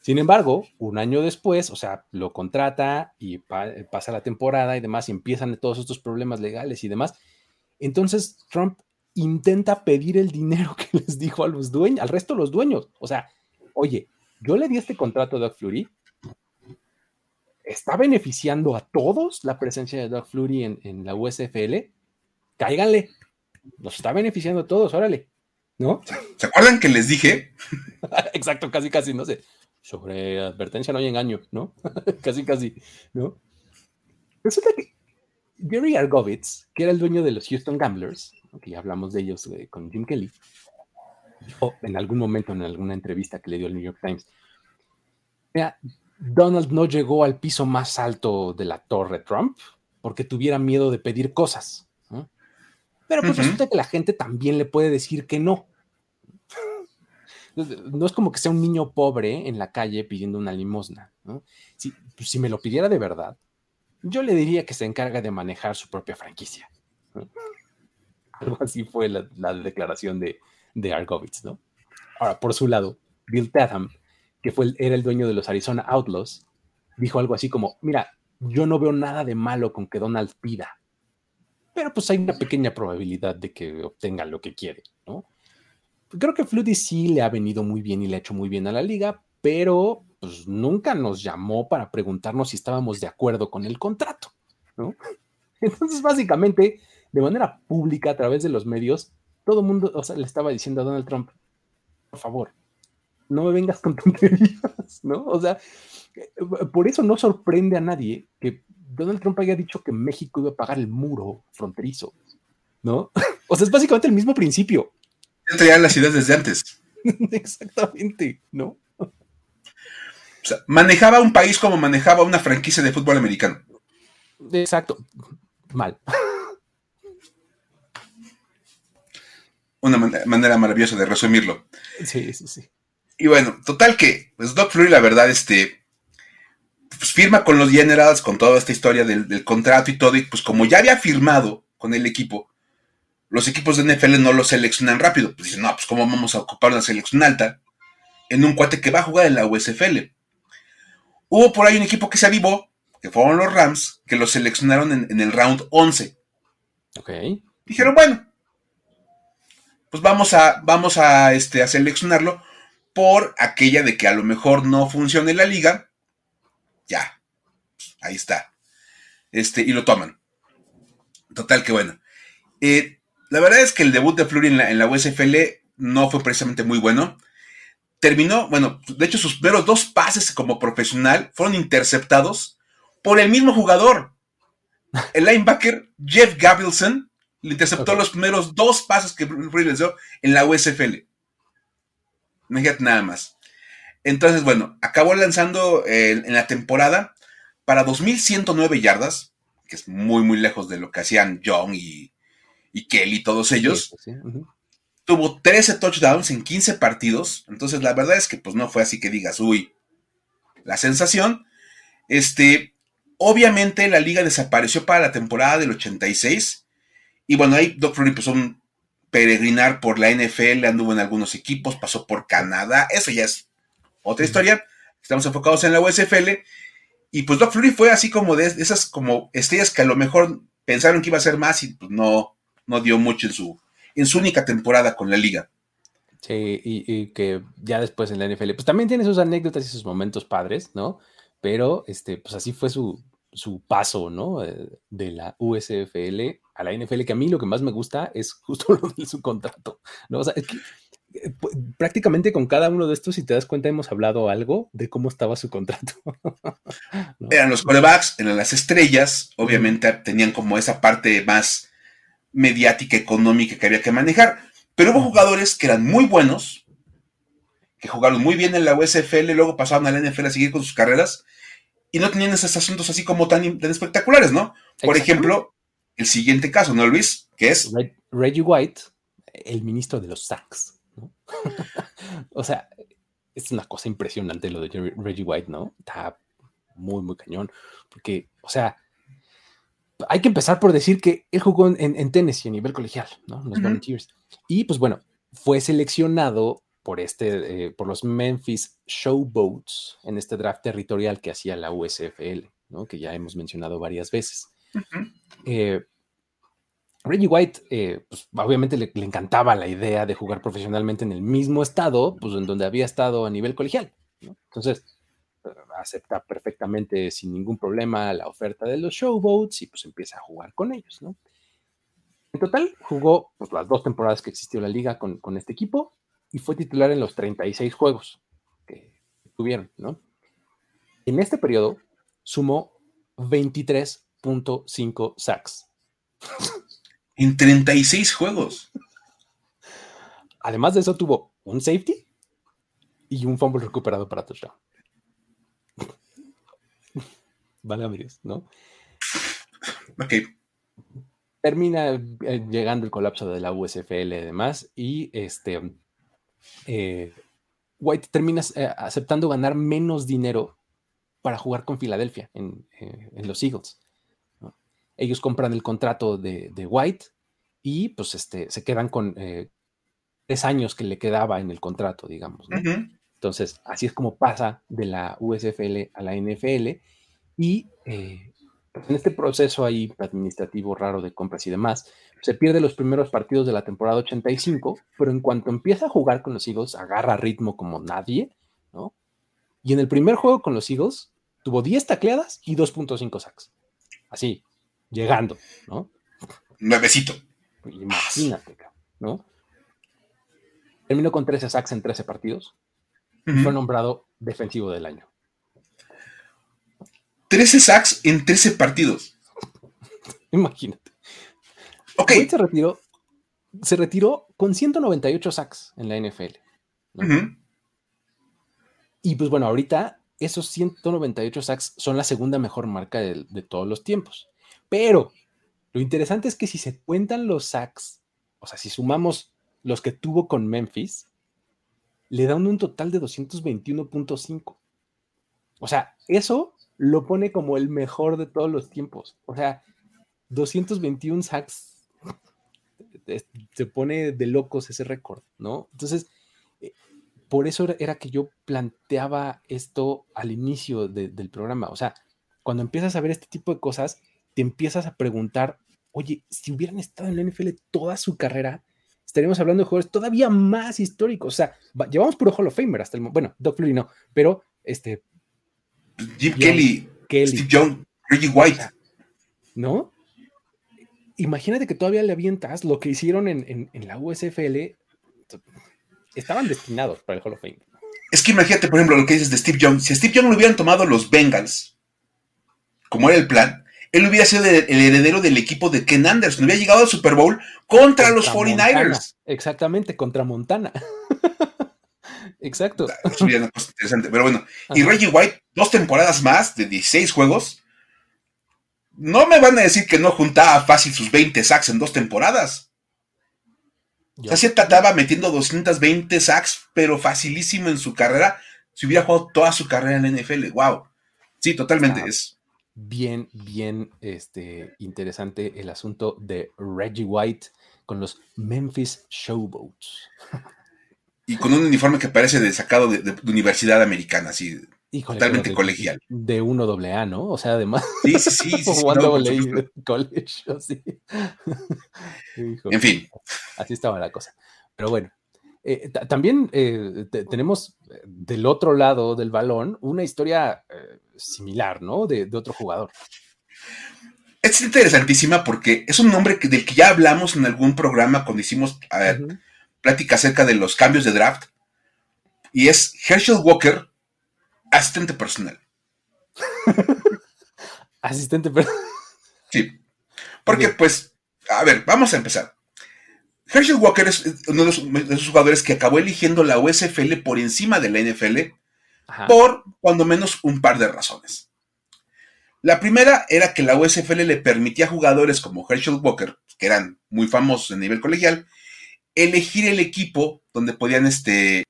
Sin embargo, un año después, o sea, lo contrata y pasa la temporada y demás, y empiezan todos estos problemas legales y demás. Entonces, Trump intenta pedir el dinero que les dijo a los dueños, al resto de los dueños. O sea, oye, yo le di este contrato a Doug Flurry. ¿Está beneficiando a todos la presencia de Doug Flurry en, en la USFL? Cáiganle. Nos está beneficiando a todos, órale. ¿No? ¿Se acuerdan que les dije? Exacto, casi, casi, no sé sobre advertencia no hay engaño, ¿no? casi, casi, ¿no? Resulta que Gary Argovitz, que era el dueño de los Houston Gamblers, que ya hablamos de ellos eh, con Jim Kelly, dijo en algún momento en alguna entrevista que le dio el New York Times, mira, Donald no llegó al piso más alto de la torre Trump porque tuviera miedo de pedir cosas. Pero pues resulta que la gente también le puede decir que no. No es como que sea un niño pobre en la calle pidiendo una limosna. Si, pues, si me lo pidiera de verdad, yo le diría que se encarga de manejar su propia franquicia. Algo así fue la, declaración de, de Argovitz, ¿no? Ahora, por su lado, Bill Tatham, que fue era el dueño de los Arizona Outlaws, dijo algo así como, mira, yo no veo nada de malo con que Donald pida, pero pues hay una pequeña probabilidad de que obtenga lo que quiere, ¿no? creo que Flutie sí le ha venido muy bien y le ha hecho muy bien a la liga, pero pues nunca nos llamó para preguntarnos si estábamos de acuerdo con el contrato, ¿no? Entonces, básicamente, de manera pública, a través de los medios, todo el mundo, o sea, le estaba diciendo a Donald Trump, por favor, no me vengas con tonterías, ¿no? O sea, por eso no sorprende a nadie que Donald Trump haya dicho que México iba a pagar el muro fronterizo, ¿no? O sea, es básicamente el mismo principio. Ya traían las ideas desde antes. Exactamente, ¿no? O sea, manejaba un país como manejaba una franquicia de fútbol americano. Exacto. Mal. Una manera maravillosa de resumirlo. Sí, sí, sí. Y bueno, total que, pues Doc Flurry, la verdad, este, pues firma con los Generals, con toda esta historia del, del, contrato y todo, y pues como ya había firmado con el equipo, los equipos de NFL no lo seleccionan rápido. Pues dicen, no, pues cómo vamos a ocupar una selección alta en un cuate que va a jugar en la USFL. Hubo por ahí un equipo que se avivó, que fueron los Rams, que lo seleccionaron en, el round 11. Ok. Dijeron, bueno, pues vamos a, vamos a, este, a seleccionarlo por aquella de que a lo mejor no funcione la liga. Ya, ahí está. Este, y lo toman. Total, que bueno. Eh, la verdad es que el debut de Flurry en la, en la USFL no fue precisamente muy bueno terminó, bueno, de hecho sus primeros dos pases como profesional fueron interceptados por el mismo jugador. El linebacker Jeff Gabrielson le interceptó los primeros dos pases que Free les dio en la USFL. Imagínate nada más. Entonces, bueno, acabó lanzando eh, en la temporada para 2.109 yardas, que es muy, muy lejos de lo que hacían John y, Kelly, todos ellos. Sí, pues tuvo 13 touchdowns en 15 partidos. Entonces, la verdad es que pues no fue así que digas, uy, la sensación. Este, obviamente la liga desapareció para la temporada del 86. Y bueno, ahí Doc Flurry empezó un peregrinar por la NFL, anduvo en algunos equipos, pasó por Canadá. Eso ya es otra historia. Estamos enfocados en la USFL. Y pues Doc Flurry fue así como de esas como estrellas que a lo mejor pensaron que iba a ser más y pues no, no dio mucho en su, en su única temporada con la liga. Sí, y, que ya después en la NFL, pues también tiene sus anécdotas y sus momentos padres, ¿no? Pero, este, pues así fue su, paso, ¿no? Eh, de la USFL a la NFL, que a mí lo que más me gusta es justo lo de su contrato, ¿no? O sea, es que eh, prácticamente con cada uno de estos, si te das cuenta, hemos hablado algo de cómo estaba su contrato. Eran los corebacks, eran las estrellas, obviamente tenían como esa parte más mediática, económica que había que manejar. Pero hubo jugadores que eran muy buenos, que jugaron muy bien en la USFL, luego pasaron a la NFL a seguir con sus carreras y no tenían esos asuntos así como tan, espectaculares, ¿no? Por ejemplo, el siguiente caso, ¿no, Luis? Que es... Reggie White, el ministro de los sacks. o sea, es una cosa impresionante lo de Reggie White, ¿no? Está muy, muy cañón. Porque, o sea, hay que empezar por decir que él jugó en, Tennessee a nivel colegial, ¿no? Los Volunteers. Y pues bueno, fue seleccionado por, este, eh, por los Memphis Showboats en este draft territorial que hacía la USFL, ¿no? Que ya hemos mencionado varias veces. Eh, Reggie White, eh, pues obviamente le, le, encantaba la idea de jugar profesionalmente en el mismo estado, pues en donde había estado a nivel colegial, ¿no? Entonces, acepta perfectamente sin ningún problema la oferta de los showboats y pues empieza a jugar con ellos, ¿no? En total jugó pues, las dos temporadas que existió la liga con, este equipo y fue titular en los 36 juegos que tuvieron, ¿no? En este periodo sumó 23.5 sacks. En 36 juegos. Además de eso tuvo un safety y un fumble recuperado para touchdown. Vale, ¿no? Ok. Termina eh, llegando el colapso de la USFL y demás, y este eh, White termina eh, aceptando ganar menos dinero para jugar con Filadelfia en, los Eagles. Ellos compran el contrato de, White y pues este, se quedan con tres años que le quedaba en el contrato, digamos. Entonces, así es como pasa de la USFL a la NFL y eh, en este proceso ahí administrativo raro de compras y demás, se pierde los primeros partidos de la temporada 85, pero en cuanto empieza a jugar con los Eagles, agarra ritmo como nadie, ¿no? Y en el primer juego con los Eagles, tuvo 10 tacleadas y 2.5 sacks. Así, llegando, ¿no? Nuevecito. Imagínate, ¿no? Terminó con 13 sacks en 13 partidos. Fue nombrado defensivo del año. 13 sacks en 13 partidos. Imagínate. Ok. se retiró, se retiró con 198 sacks en la NFL. Y pues bueno, ahorita esos 198 sacks son la segunda mejor marca de, de, todos los tiempos. Pero lo interesante es que si se cuentan los sacks, o sea, si sumamos los que tuvo con Memphis, le dan un total de 221.5. O sea, eso lo pone como el mejor de todos los tiempos. O sea, 221 sacks. se pone de locos ese récord, ¿no? Entonces, eh, por eso era, que yo planteaba esto al inicio del programa. O sea, cuando empiezas a ver este tipo de cosas, te empiezas a preguntar, oye, si hubieran estado en la NFL toda su carrera, estaríamos hablando de jugadores todavía más históricos. O sea, llevamos puro Hall of Famer hasta el momento. Bueno, Doug Flurry no, pero este. Jim Kelly, Steve Young, Reggie White. ¿No? Imagínate que todavía le avientas lo que hicieron en, la USFL. Estaban destinados para el Hall of Fame. Es que imagínate, por ejemplo, lo que dices de Steve Young. Si a Steve Young lo hubieran tomado los Bengals, como era el plan, él hubiera sido el heredero del equipo de Ken Anderson. Hubiera llegado al Super Bowl contra, los 49ers. Exactamente, contra Montana. Exacto. Eso una cosa interesante. Pero bueno, y Reggie White, dos temporadas más de 16 juegos. No me van a decir que no juntaba fácil sus 20 sacks en dos temporadas. O sea, se trataba metiendo 220 sacks, pero facilísimo en su carrera. Si hubiera jugado toda su carrera en la NFL, wow. Sí, totalmente. es bien, bien este, interesante el asunto de Reggie White con los Memphis Showboats. Y con un uniforme que parece de sacado de, universidad americana, así, totalmente colegial. De 1AA, ¿no? O sea, además. Sí, sí, sí. sí, college, así. en fin. Así estaba la cosa. Pero bueno, eh, también eh, tenemos eh, del otro lado del balón una historia similar, ¿no? De, otro jugador. Es interesantísima porque es un nombre del que ya hablamos en algún programa cuando hicimos plática acerca de los cambios de draft. Y es Herschel Walker, asistente personal. asistente personal. Sí. Porque, pues, a ver, vamos a empezar. Herschel Walker es uno de esos, jugadores que acabó eligiendo la USFL por encima de la NFL por cuando menos un par de razones. La primera era que la USFL le permitía a jugadores como Herschel Walker, que eran muy famosos a nivel colegial, elegir el equipo donde podían este,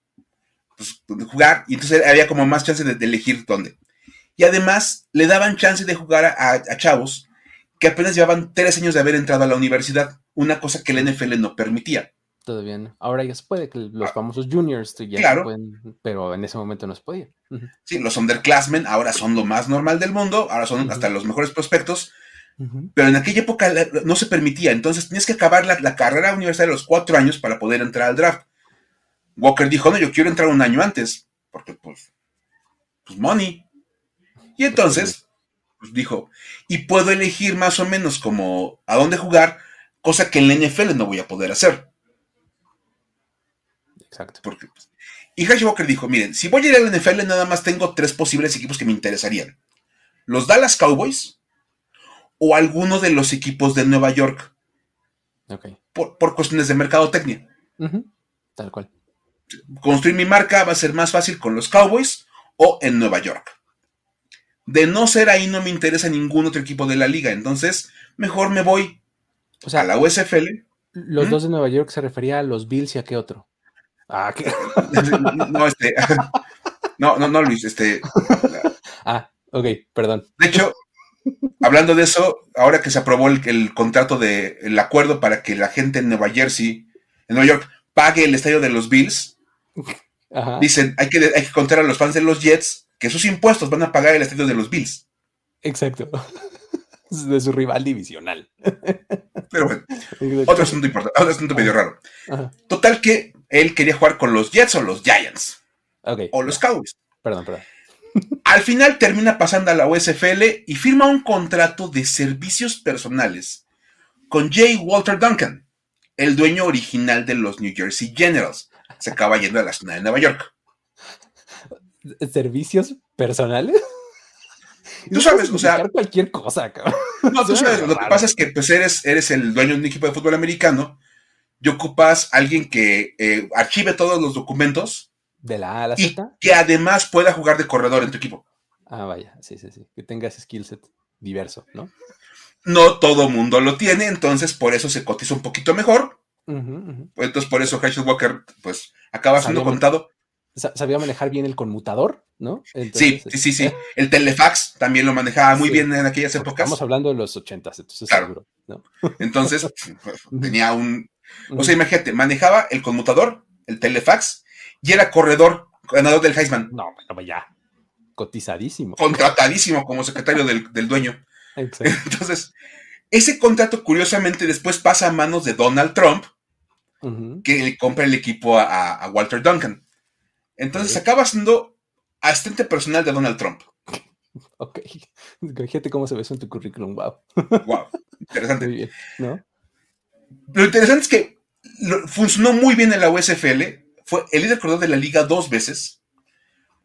pues, jugar y entonces había como más chance de, elegir dónde. Y además le daban chance de jugar a chavos que apenas llevaban tres años de haber entrado a la universidad, una cosa que el NFL no permitía. Todavía no. Ahora ya se puede, que los ah. famosos juniors ya pueden, pero en ese momento no se podía. Sí, los underclassmen ahora son lo más normal del mundo, ahora son hasta los mejores prospectos, pero en aquella época no se permitía, entonces tenías que acabar la, carrera universitaria a los cuatro años para poder entrar al draft. Walker dijo, no, yo quiero entrar un año antes, porque pues, pues money. Y entonces pues, dijo, y puedo elegir más o menos como a dónde jugar, cosa que en la NFL no voy a poder hacer. Exacto. Porque, pues, y Hash Walker dijo, miren, si voy a ir a la NFL nada más tengo tres posibles equipos que me interesarían. Los Dallas Cowboys o alguno de los equipos de Nueva York. Okay. Por, cuestiones de mercadotecnia. Tal cual. Construir mi marca va a ser más fácil con los Cowboys o en Nueva York. De no ser ahí no me interesa ningún otro equipo de la liga, entonces mejor me voy o sea, a la USFL. Los ¿Mm? dos de Nueva York se refería a los Bills y a qué otro. Ah, ¿qué? no, este. No, no, no, Luis, este. Ah, ok, perdón. De hecho, hablando de eso, ahora que se aprobó el, contrato de el acuerdo para que la gente en Nueva Jersey, en Nueva York, pague el estadio de los Bills, dicen, hay que, hay que contar a los fans de los Jets que sus impuestos van a pagar el estadio de los Bills. Exacto. De su rival divisional. Pero bueno, otro asunto importante, otro asunto medio raro. Total que él quería jugar con los Jets o los Giants. O los Cowboys. Perdón, perdón. Al final termina pasando a la USFL y firma un contrato de servicios personales con J. Walter Duncan, el dueño original de los New Jersey Generals. Se acaba yendo a la zona de Nueva York servicios personales. Tú sabes, o sea. cualquier cosa, cabrón. No, tú sabes, lo que pasa es que pues eres, eres el dueño de un equipo de fútbol americano y ocupas a alguien que eh, archive todos los documentos. De la A a la y que además pueda jugar de corredor en tu equipo. Ah, vaya, sí, sí, sí. Que tengas skill set diverso, ¿no? No todo mundo lo tiene, entonces por eso se cotiza un poquito mejor. Entonces por eso Herschel Walker, pues, acaba siendo contado sabía manejar bien el conmutador, ¿no? sí, sí, sí, sí. El telefax también lo manejaba muy bien en aquellas épocas. Estamos hablando de los ochentas, entonces seguro, ¿no? Entonces, tenía un, O sea, imagínate, manejaba el conmutador, el telefax, y era corredor, ganador del Heisman. No, pero ya. Cotizadísimo. Contratadísimo como secretario del, dueño. Entonces, ese contrato, curiosamente, después pasa a manos de Donald Trump, que le compra el equipo a, Walter Duncan. Entonces, acaba siendo asistente personal de Donald Trump. Ok. Fíjate cómo se ve eso en tu currículum. Wow. Wow. Interesante. Muy bien, ¿no? Lo interesante es que funcionó muy bien en la USFL. Fue el líder corredor de la liga dos veces,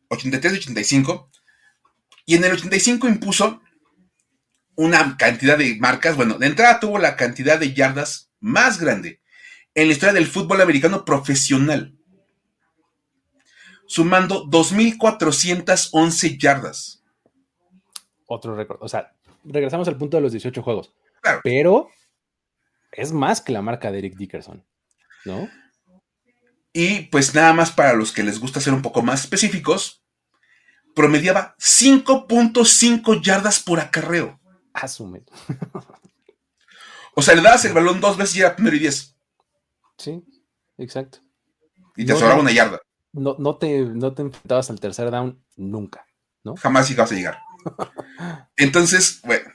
83 y 85. Y en el 85 impuso una cantidad de marcas. Bueno, de entrada tuvo la cantidad de yardas más grande en la historia del fútbol americano profesional, sumando 2.411 yardas. Otro récord. O sea, regresamos al punto de los 18 juegos. Pero es más que la marca de Eric Dickerson, ¿no? Y pues nada más para los que les gusta ser un poco más específicos, promediaba 5.5 yardas por acarreo. Asume. o sea, le dabas el balón dos veces y era primero y diez. Sí, exacto. Y te sobraba una yarda. No, no, te, no te enfrentabas al tercer down nunca, ¿no? Jamás ibas a llegar. Entonces, bueno,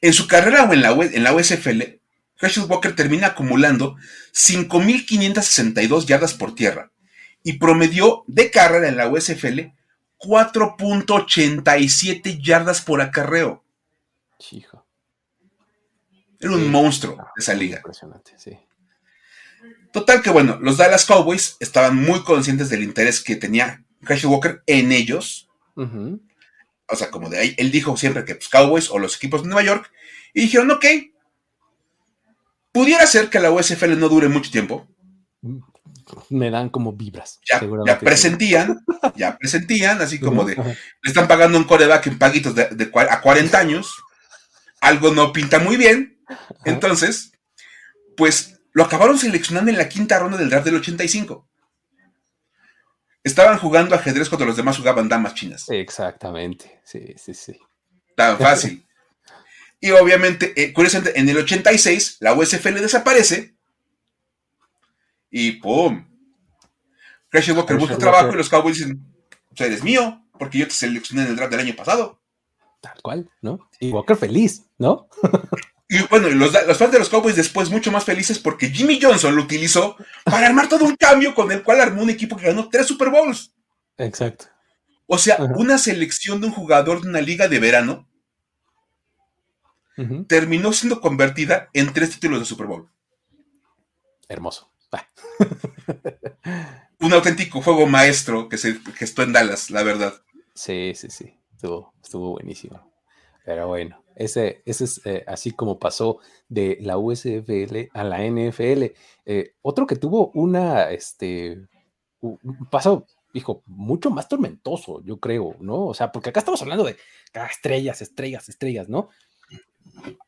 en su carrera o en la, en la USFL, Herschel Walker termina acumulando 5.562 yardas por tierra y promedió de carrera en la USFL 4.87 yardas por acarreo. Hijo. Era un monstruo de esa liga. Impresionante, sí. Total que bueno, los Dallas Cowboys estaban muy conscientes del interés que tenía Herschel Walker en ellos. O sea, como de ahí, él dijo siempre que pues, Cowboys o los equipos de Nueva York, y dijeron, ok, Pudiera ser que la USFL no dure mucho tiempo. Me dan como vibras. Ya, presentían, ya presentían, así como de, le están pagando un coreback en paguitos de, a 40 años, algo no pinta muy bien, entonces, pues lo acabaron seleccionando en la quinta ronda del draft del 85. Estaban jugando ajedrez cuando los demás jugaban damas chinas. Exactamente, sí, sí, sí. Tan fácil. Y obviamente, eh, curiosamente, en el 86 la USFL desaparece y ¡pum! Herschel Walker busca trabajo y los Cowboys dicen, o sea, eres mío, porque yo te seleccioné en el draft del año pasado. Tal cual, ¿no? Y Walker feliz, ¿no? y bueno, los, los, fans de los Cowboys después mucho más felices porque Jimmy Johnson lo utilizó para armar todo un cambio con el cual armó un equipo que ganó tres Super Bowls. Exacto. O sea, una selección de un jugador de una liga de verano terminó siendo convertida en tres títulos de Super Bowl. Hermoso. Ah. Un auténtico juego maestro que se gestó en Dallas, la verdad. Sí, sí, sí. Estuvo, estuvo buenísimo. Pero bueno, ese, ese es eh, así como pasó de la USFL a la NFL. Eh, otro que tuvo una, este, un paso, dijo, mucho más tormentoso, yo creo, ¿no? O sea, porque acá estamos hablando de ah, estrellas, estrellas, estrellas, ¿no?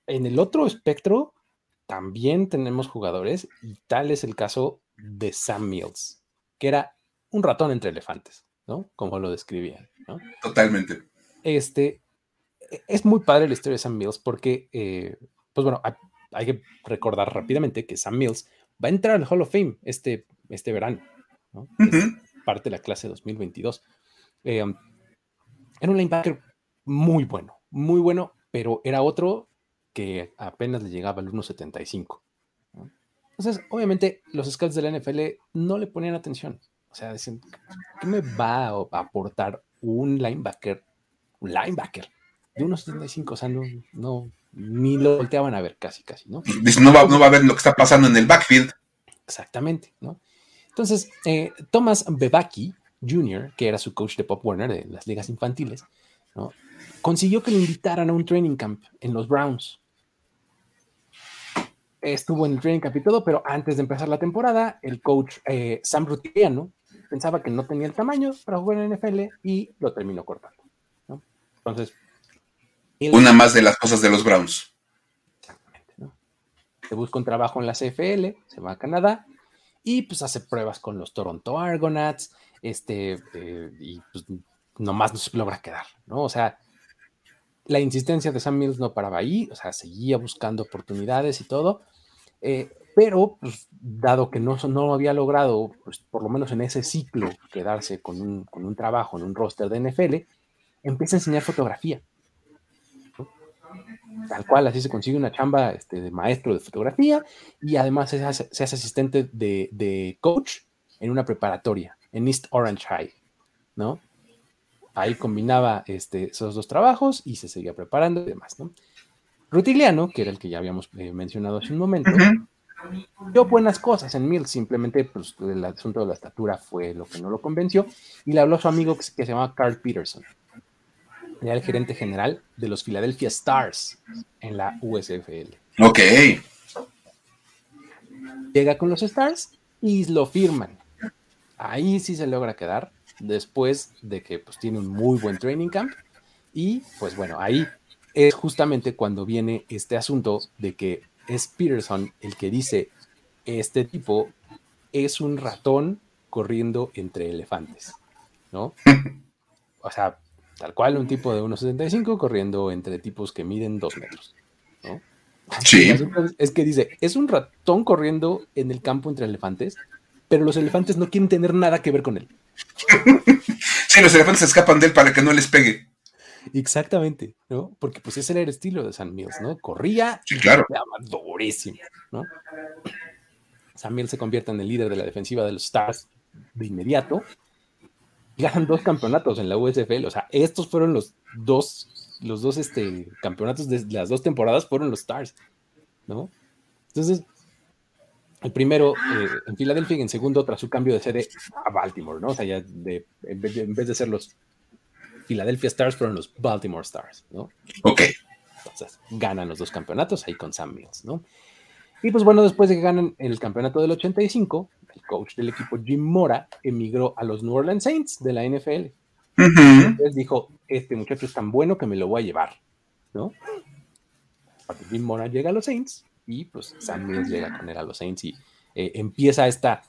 En el otro espectro también tenemos jugadores y tal es el caso de Sam Mills, que era un ratón entre elefantes, ¿no? Como lo describían, ¿no? Totalmente. Este, e, es muy padre la historia de Sam Mills porque, eh, pues bueno, hay, que recordar rápidamente que Sam Mills va a entrar al Hall of Fame este, este verano, ¿no? parte de la clase 2022. Eh, era un linebacker muy bueno, muy bueno, pero era otro que apenas le llegaba al 1.75. Entonces, obviamente, los scouts de la NFL no le ponían atención. O sea, decían, ¿qué me va a aportar un linebacker? Un linebacker de 1.75. O sea, no, no, ni lo volteaban a ver casi, casi, ¿no? no va, no va a ver lo que está pasando en el backfield. Exactamente, ¿no? Entonces, eh, Thomas Bebaki Jr., que era su coach de Pop Warner de las ligas infantiles, ¿no? Consiguió que le invitaran a un training camp en los Browns estuvo en el training camp y todo, pero antes de empezar la temporada, el coach eh, Sam Rutiano pensaba que no tenía el tamaño para jugar en NFL y lo terminó cortando. Entonces, una más de las cosas de los Browns. Exactamente. Se busca un trabajo en la CFL, se va a Canadá y pues hace pruebas con los Toronto Argonauts, este, eh, y pues nomás no se logra quedar, ¿no? O sea, la insistencia de Sam Mills no paraba ahí, o sea, seguía buscando oportunidades y todo, eh, pero pues, dado que no, no había logrado, pues, por lo menos en ese ciclo, quedarse con un, con un trabajo en un roster de NFL, empieza a enseñar fotografía. Tal cual, así se consigue una chamba este, de maestro de fotografía y además se hace, se hace asistente de, de, coach en una preparatoria, en East Orange High, ¿no? Ahí combinaba este, esos dos trabajos y se seguía preparando y demás, ¿no? Rutigliano, que era el que ya habíamos eh, mencionado hace un momento, dio buenas cosas en Mills, simplemente pues, el asunto de la estatura fue lo que no lo convenció y le habló a su amigo que, se llamaba Carl Peterson. Era el gerente general de los Philadelphia Stars en la USFL. Ok. Llega con los Stars y lo firman. Ahí sí se logra quedar después de que pues, tiene un muy buen training camp y pues bueno, ahí es justamente cuando viene este asunto de que es Peterson el que dice, este tipo es un ratón corriendo entre elefantes, ¿no? O sea, tal cual un tipo de 1,75 corriendo entre tipos que miden 2 metros, ¿no? Sí. Es que dice, es un ratón corriendo en el campo entre elefantes, pero los elefantes no quieren tener nada que ver con él. Sí, los elefantes escapan de él para que no les pegue. Exactamente, ¿no? Porque pues ese era el estilo de San Mills, ¿no? Corría sí, claro. y durísimo, ¿no? San Mills se convierte en el líder de la defensiva de los Stars de inmediato. Ganan dos campeonatos en la USFL, o sea, estos fueron los dos, los dos este, campeonatos de las dos temporadas fueron los Stars, ¿no? Entonces, el primero eh, en Filadelfia y en segundo tras su cambio de sede a Baltimore, ¿no? O sea, ya de, en, vez de, en vez de ser los Philadelphia Stars fueron los Baltimore Stars, ¿no? Ok. Entonces, ganan los dos campeonatos ahí con Sam Mills, ¿no? Y pues bueno, después de que ganan el campeonato del 85, el coach del equipo Jim Mora emigró a los New Orleans Saints de la NFL. Uh -huh. Entonces dijo, este muchacho es tan bueno que me lo voy a llevar, ¿no? Jim Mora llega a los Saints y pues Sam Mills llega con él a los Saints y eh, empieza esta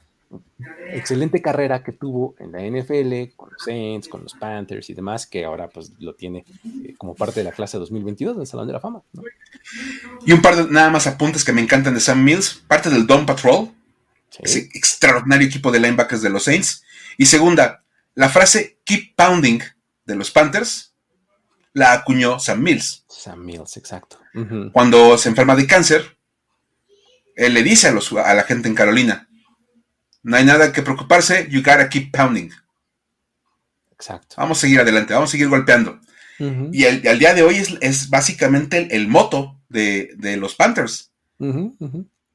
excelente carrera que tuvo en la NFL con los Saints, con los Panthers y demás, que ahora pues lo tiene eh, como parte de la clase 2022 del Salón de la Fama. ¿no? Y un par de nada más apuntes que me encantan de Sam Mills, parte del Dawn Patrol, Sí. ese extraordinario equipo de linebackers de los Saints. Y segunda, la frase Keep Pounding de los Panthers la acuñó Sam Mills. Sam Mills, exacto. Cuando se enferma de cáncer, él le dice a, los, a la gente en Carolina, no hay nada que preocuparse, you gotta keep pounding. Exacto. Vamos a seguir adelante, vamos a seguir golpeando. Y al, al día de hoy es, es básicamente el, el moto de, de los Panthers.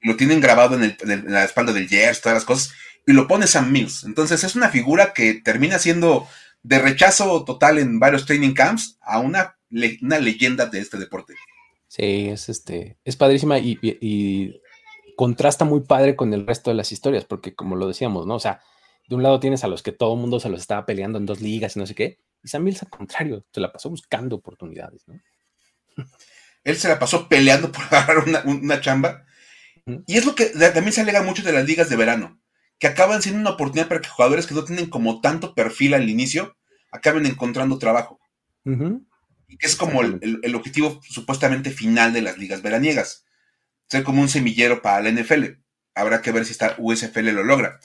Lo tienen grabado en, el- en el- en la espalda del Jers, todas las cosas, y lo pone Sam Mills. Entonces es una figura que termina siendo de rechazo total en varios training camps a una, le- una leyenda de este deporte. Sí, es este, es padrísima y, y- y contrasta muy padre con el resto de las historias, porque como lo decíamos, ¿no? O sea, de un lado tienes a los que todo el mundo se los estaba peleando en dos ligas y no sé qué, y Sam Mills al contrario, se la pasó buscando oportunidades, ¿no? Él se la pasó peleando por agarrar una, una chamba. Y es lo que también se alega mucho de las ligas de verano, que acaban siendo una oportunidad para que jugadores que no tienen como tanto perfil al inicio acaben encontrando trabajo. Que es como el, el- el objetivo supuestamente final de las ligas veraniegas. Ser como un semillero para la NFL. Habrá que ver si esta USFL lo logra.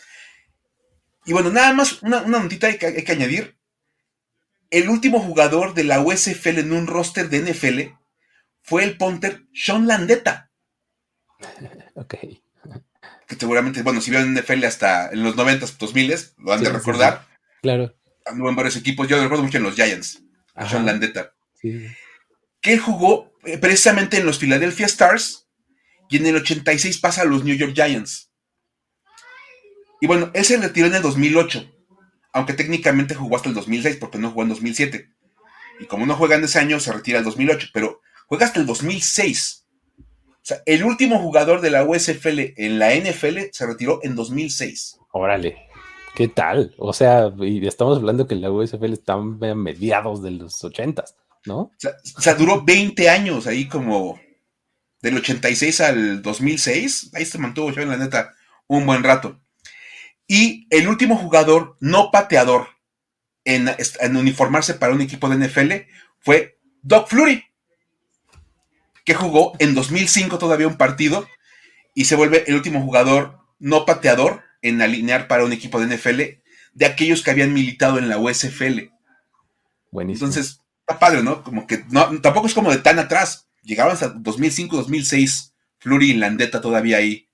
Y bueno, nada más una, una notita hay que, hay que añadir. El último jugador de la USFL en un roster de NFL fue el punter Sean Landeta. Ok. Que seguramente, bueno, si vieron NFL hasta en los 90s, 2000 lo han Sí, de sí, recordar. Claro. Anduvo en varios equipos. Yo lo recuerdo mucho en los Giants. Ajá. Sean Landeta. Sí. que jugó eh, precisamente en los Philadelphia Stars y en el 86 pasa a los New York Giants. Y bueno, él se retiró en el 2008, aunque técnicamente jugó hasta el 2006 porque no jugó en 2007. Y como no juega en ese año, se retira el 2008, pero juega hasta el 2006. O sea, el último jugador de la USFL en la NFL se retiró en 2006. Órale. ¿Qué tal? O sea, y estamos hablando que la USFL está a mediados de los ochentas, ¿no? O sea, o sea, duró 20 años ahí como del 86 al 2006. Ahí se mantuvo yo en la neta un buen rato. Y el último jugador no pateador en, en uniformarse para un equipo de NFL fue Doc Flurry, que jugó en 2005 todavía un partido y se vuelve el último jugador no pateador en alinear para un equipo de NFL de aquellos que habían militado en la USFL. Buenísimo. Entonces, está padre, ¿no? Como que no, tampoco es como de tan atrás. Llegaban hasta 2005, 2006, Flurry y Landeta todavía ahí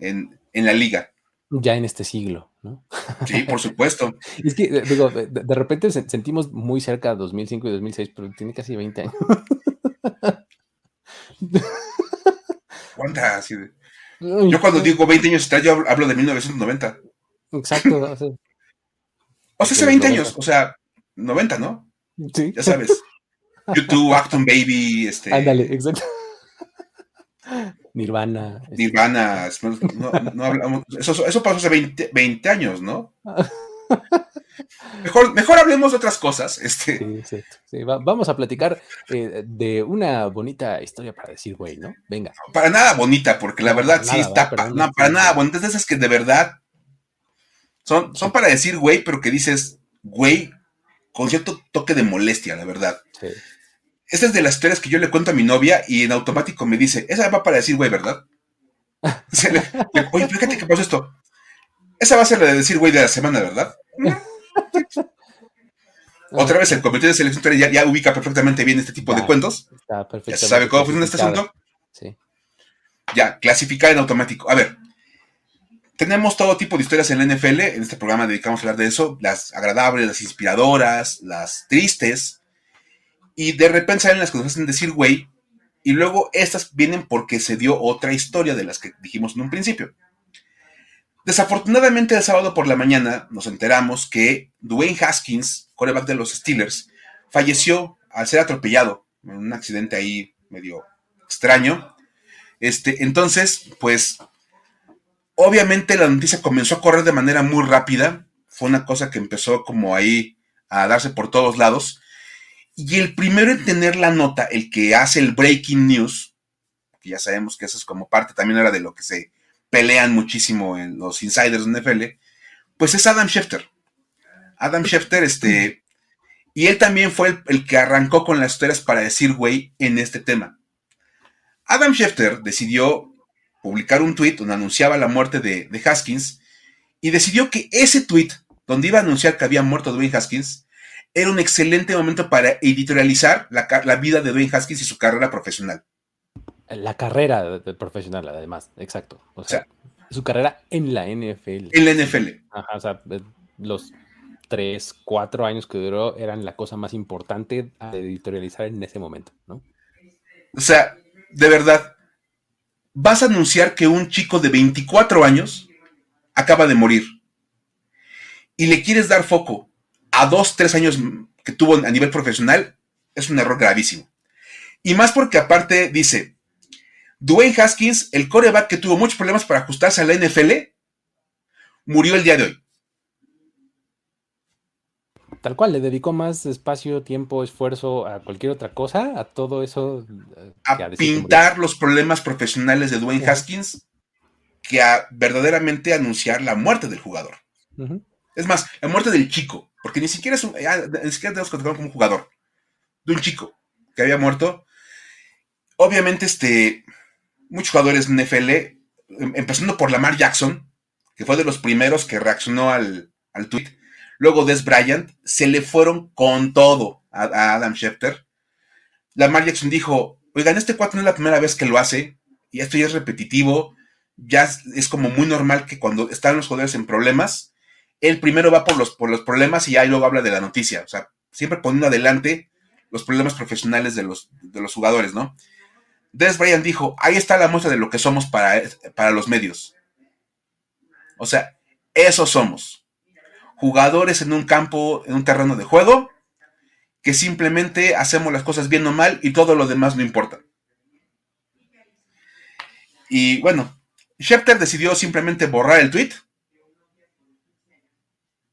en, la liga. Ya en este siglo, ¿no? Sí, por supuesto. es que, digo, de, repente sentimos muy cerca de 2005 y 2006, pero tiene casi 20 años. ¿Cuántas? Yo cuando digo 20 años yo hablo de 1990. Exacto. O sea, o sea hace 20 años, o sea, 90, ¿no? Sí. Ya sabes. YouTube, Acton Baby, este. Ándale, exacto. Nirvana. Este. Nirvana. No, no hablamos. Eso, eso, pasó hace 20, 20 años, ¿no? Mejor, mejor hablemos de otras cosas. Este. Sí, sí, vamos a platicar eh, de una bonita historia para decir, güey, ¿no? Venga. Para nada bonita, porque la verdad sí está. no, para nada bonita. Es esas que de verdad son, son para decir, güey, pero que dices, güey, con cierto toque de molestia, la verdad. Sí. Esta es de las historias que yo le cuento a mi novia y en automático me dice, esa va para decir, güey, ¿verdad? Oye, fíjate que pasó esto. Esa va a ser la de decir, güey, de la semana, ¿verdad? Otra vez, el comité de selección ya, ya ubica perfectamente bien este tipo de cuentos. Está ya se sabe cómo funciona este asunto. Sí. Ya, clasificar en automático. A ver, tenemos todo tipo de historias en la NFL. En este programa dedicamos a hablar de eso. Las agradables, las inspiradoras, las tristes. Y de repente salen las que nos hacen decir, güey. Y luego estas vienen porque se dio otra historia de las que dijimos en un principio. Desafortunadamente el sábado por la mañana nos enteramos que Dwayne Haskins, coreback de los Steelers, falleció al ser atropellado en un accidente ahí medio extraño. Este, entonces, pues, obviamente la noticia comenzó a correr de manera muy rápida. Fue una cosa que empezó como ahí a darse por todos lados. Y el primero en tener la nota, el que hace el breaking news, que ya sabemos que eso es como parte también era de lo que se pelean muchísimo en los insiders de NFL, pues es Adam Schefter. Adam Schefter, este, y él también fue el, que arrancó con las historias para decir, güey, en este tema. Adam Schefter decidió publicar un tweet donde anunciaba la muerte de, Haskins y decidió que ese tweet donde iba a anunciar que había muerto Dwayne Haskins era un excelente momento para editorializar la, la vida de Dwayne Haskins y su carrera profesional. La carrera profesional, además, exacto. O sea, su carrera en la NFL. En la NFL. Ajá, o sea, eh, los tres, cuatro años que duró eran la cosa más importante a editorializar en ese momento, ¿no? O sea, de verdad, vas a anunciar que un chico de 24 años acaba de morir y le quieres dar foco a dos, tres años que tuvo a nivel profesional, es un error gravísimo. Y más porque aparte dice, Dwayne Haskins, el coreback que tuvo muchos problemas para ajustarse a la NFL, murió el día de hoy. Tal cual, le dedicó más espacio, tiempo, esfuerzo a cualquier otra cosa, a todo eso. Eh, a, pintar los problemas profesionales de Dwayne Haskins que a verdaderamente anunciar la muerte del jugador. Es más, la muerte del chico, porque ni siquiera es un, ni siquiera tenemos como un jugador, de un chico que había muerto. Obviamente, este, muchos jugadores de NFL, em, empezando por Lamar Jackson, que fue de los primeros que reaccionó al, al tweet. Luego Des Bryant, se le fueron con todo a, Adam Schefter. Lamar Jackson dijo, oigan, este cuatro no es la primera vez que lo hace, y esto ya es repetitivo, ya es, como muy normal que cuando están los jugadores en problemas, él primero va por los, por los problemas y ya luego habla de la noticia. O sea, siempre poniendo adelante los problemas profesionales de los, de los jugadores, ¿no? Des Bryant dijo, ahí está la muestra de lo que somos para, para los medios. O sea, eso somos. Jugadores en un campo, en un terreno de juego, que simplemente hacemos las cosas bien o mal y todo lo demás no importa. Y bueno, Schefter decidió simplemente borrar el tweet.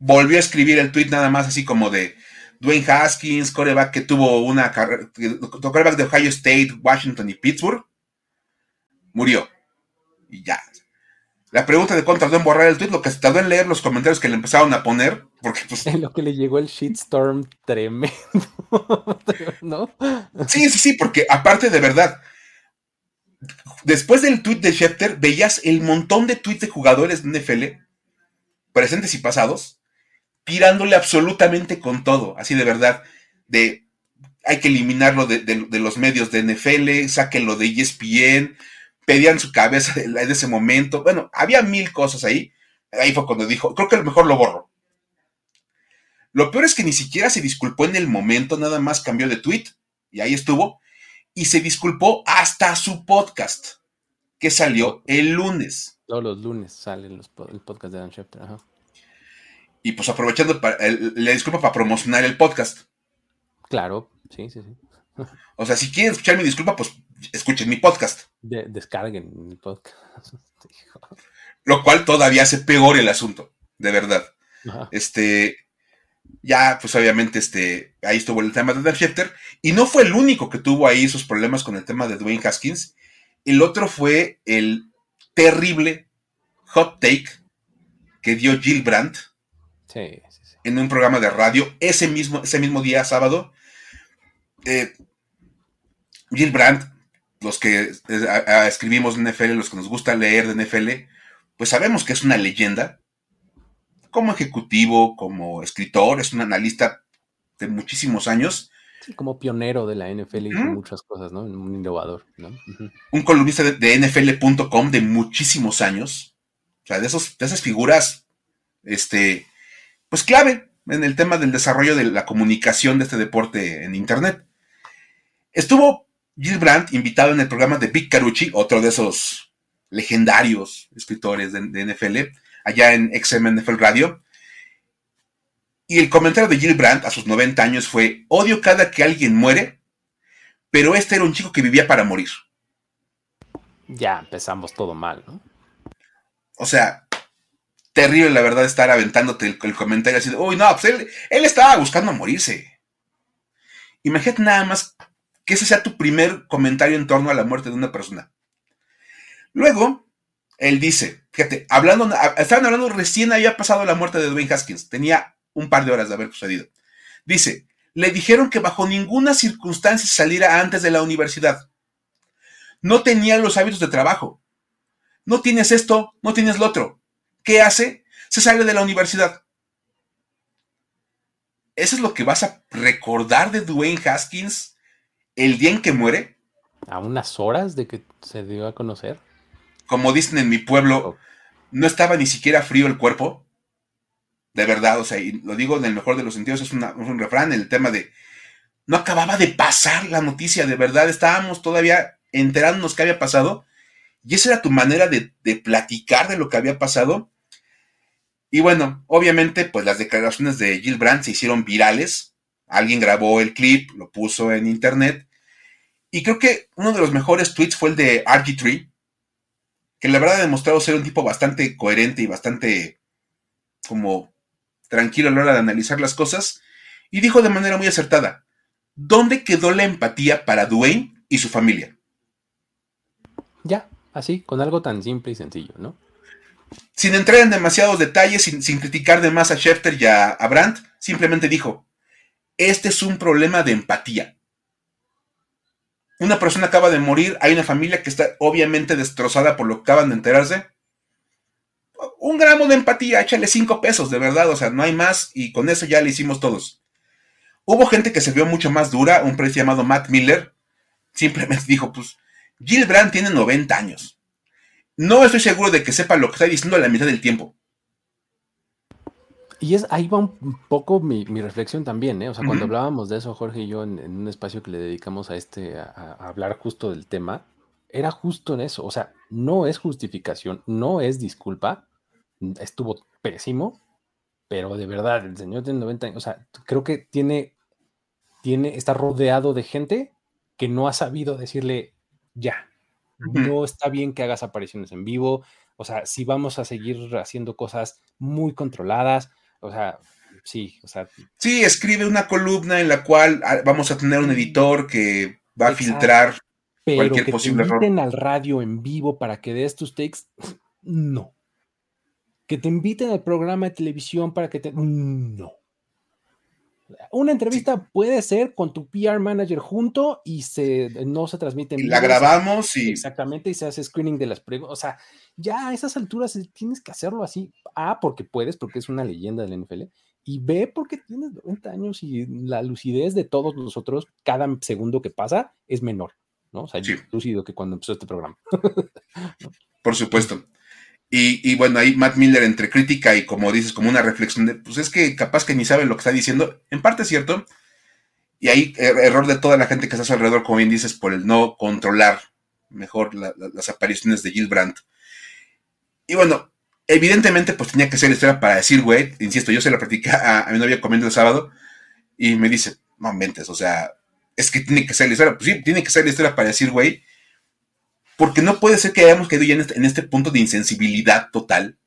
Volvió a escribir el tweet nada más así como de, Dwayne Haskins, coreback que tuvo una carrera, coreback de Ohio State, Washington y Pittsburgh, murió. Y ya. La pregunta de cuánto tardó en borrar el tweet, lo que se tardó en leer los comentarios que le empezaron a poner, porque pues... En lo que le llegó el shitstorm tremendo, ¿no? Sí, sí, sí, porque aparte de verdad, después del tweet de Schefter, veías el montón de tweets de jugadores de NFL, presentes y pasados, tirándole absolutamente con todo, así de verdad, de hay que eliminarlo de, los medios de NFL, sáquenlo de ESPN, pedían su cabeza en ese momento. Bueno, había mil cosas ahí. Ahí fue cuando dijo, creo que lo mejor lo borro. Lo peor es que ni siquiera se disculpó en el momento, nada más cambió de tweet y ahí estuvo. Y se disculpó hasta su podcast, que salió el lunes. Todos los lunes sale el podcast de Dan Schefter. Y pues aprovechando, le disculpa para promocionar el podcast. Claro, sí, sí, sí. O sea, si quieren escuchar mi disculpa, pues escuchen mi podcast. descarguen mi podcast. Lo cual todavía hace peor el asunto, de verdad. Este, ya, pues obviamente, este, ahí estuvo el tema de Dan Schefter. Y no fue el único que tuvo ahí esos problemas con el tema de Dwayne Haskins. El otro fue el terrible hot take que dio Jill Brandt. En un programa de radio ese mismo, ese mismo día, sábado, eh, Jill Brandt, los que eh, escribimos de NFL, los que nos gusta leer de NFL, pues sabemos que es una leyenda. Como ejecutivo, como escritor, es un analista de muchísimos años. como pionero de la NFL y muchas cosas, ¿no? Un innovador, Un columnista de, NFL.com de muchísimos años. O sea, de, esos, de esas figuras, este, pues clave en el tema del desarrollo de la comunicación de este deporte en Internet. Estuvo Jill Brandt invitado en el programa de Vic Carucci, otro de esos legendarios escritores de, NFL, allá en XM NFL Radio. Y el comentario de Jill Brandt a sus 90 años fue, odio cada que alguien muere, pero este era un chico que vivía para morir. Ya empezamos todo mal, ¿no? O sea, terrible la verdad estar aventándote el, comentario así de, uy, no, pues él, estaba buscando morirse. Imagínate nada más que ese sea tu primer comentario en torno a la muerte de una persona. Luego, él dice, fíjate, hablando, estaban hablando, recién había pasado la muerte de Dwayne Haskins, tenía un par de horas de haber sucedido. Dice, le dijeron que bajo ninguna circunstancia saliera antes de la universidad. No tenía los hábitos de trabajo. No tienes esto, no tienes lo otro. ¿Qué hace? Se sale de la universidad. ¿Eso es lo que vas a recordar de Dwayne Haskins el día en que muere. A unas horas de que se dio a conocer. Como dicen en mi pueblo, no estaba ni siquiera frío el cuerpo. De verdad, o sea, y lo digo en el mejor de los sentidos, es, un refrán, el tema de, no acababa de pasar la noticia, de verdad, estábamos todavía enterándonos qué había pasado, y esa era tu manera de, platicar de lo que había pasado. Y bueno, obviamente, pues las declaraciones de Jill Brandt se hicieron virales, Alguien grabó el clip, lo puso en internet. Y creo que uno de los mejores tweets fue el de RG3, que la verdad ha demostrado ser un tipo bastante coherente y bastante como tranquilo a la hora de analizar las cosas. Y dijo de manera muy acertada, ¿dónde quedó la empatía para Dwayne y su familia? Ya, así, con algo tan simple y sencillo, ¿no? Sin entrar en demasiados detalles, sin, criticar de más a Schefter y a Brandt, simplemente dijo, este es un problema de empatía. Una persona acaba de morir, hay una familia que está obviamente destrozada por lo que acaban de enterarse. Un gramo de empatía, échale cinco pesos, de verdad, o sea, no hay más y con eso ya le hicimos todos. Hubo gente que se vio mucho más dura, un precio llamado Matt Miller, simplemente dijo, pues, Jill Brand tiene 90 años. No estoy seguro de que sepa lo que está diciendo a la mitad del tiempo. Y es, ahí va un poco mi, reflexión también, ¿eh? O sea, cuando hablábamos de eso, Jorge y yo, en, un espacio que le dedicamos a este, a, hablar justo del tema, era justo en eso. O sea, no es justificación, no es disculpa, estuvo pésimo, pero de verdad, el señor tiene 90 años, o sea, creo que tiene, tiene, está rodeado de gente que no ha sabido decirle, ya, no está bien que hagas apariciones en vivo, o sea, si vamos a seguir haciendo cosas muy controladas, o sea, sí, o sea. Sí, escribe una columna en la cual ah, vamos a tener un editor que va a filtrar cualquier que posible te inviten al radio en vivo para que des tus takes, no. Que te inviten al programa de televisión para que te. No. Una entrevista puede ser con tu PR manager junto y se, no se transmite en y La grabamos y. Exactamente, y se hace screening de las preguntas. O sea, ya a esas alturas tienes que hacerlo así. A, porque puedes, porque es una leyenda del NFL. Y B, porque tienes 90 años y la lucidez de todos nosotros, cada segundo que pasa, es menor. ¿no? O sea, sí. lucido que cuando empezó este programa. Por supuesto. Y, bueno, ahí Matt Miller entre crítica y como dices, como una reflexión de, pues es que capaz que ni sabe lo que está diciendo, en parte es cierto, y ahí er, error de toda la gente que está a su alrededor, como bien dices, por el no controlar mejor las apariciones de Brandt. Y bueno, evidentemente pues tenía que ser la historia para decir, güey, insisto, yo se la practicé a, mi novia comiendo el sábado y me dice, no mentes, o sea, es que tiene que ser la historia, pues sí, tiene que ser la historia para decir, güey, porque no puede ser que hayamos quedado ya este, en este, punto de insensibilidad total,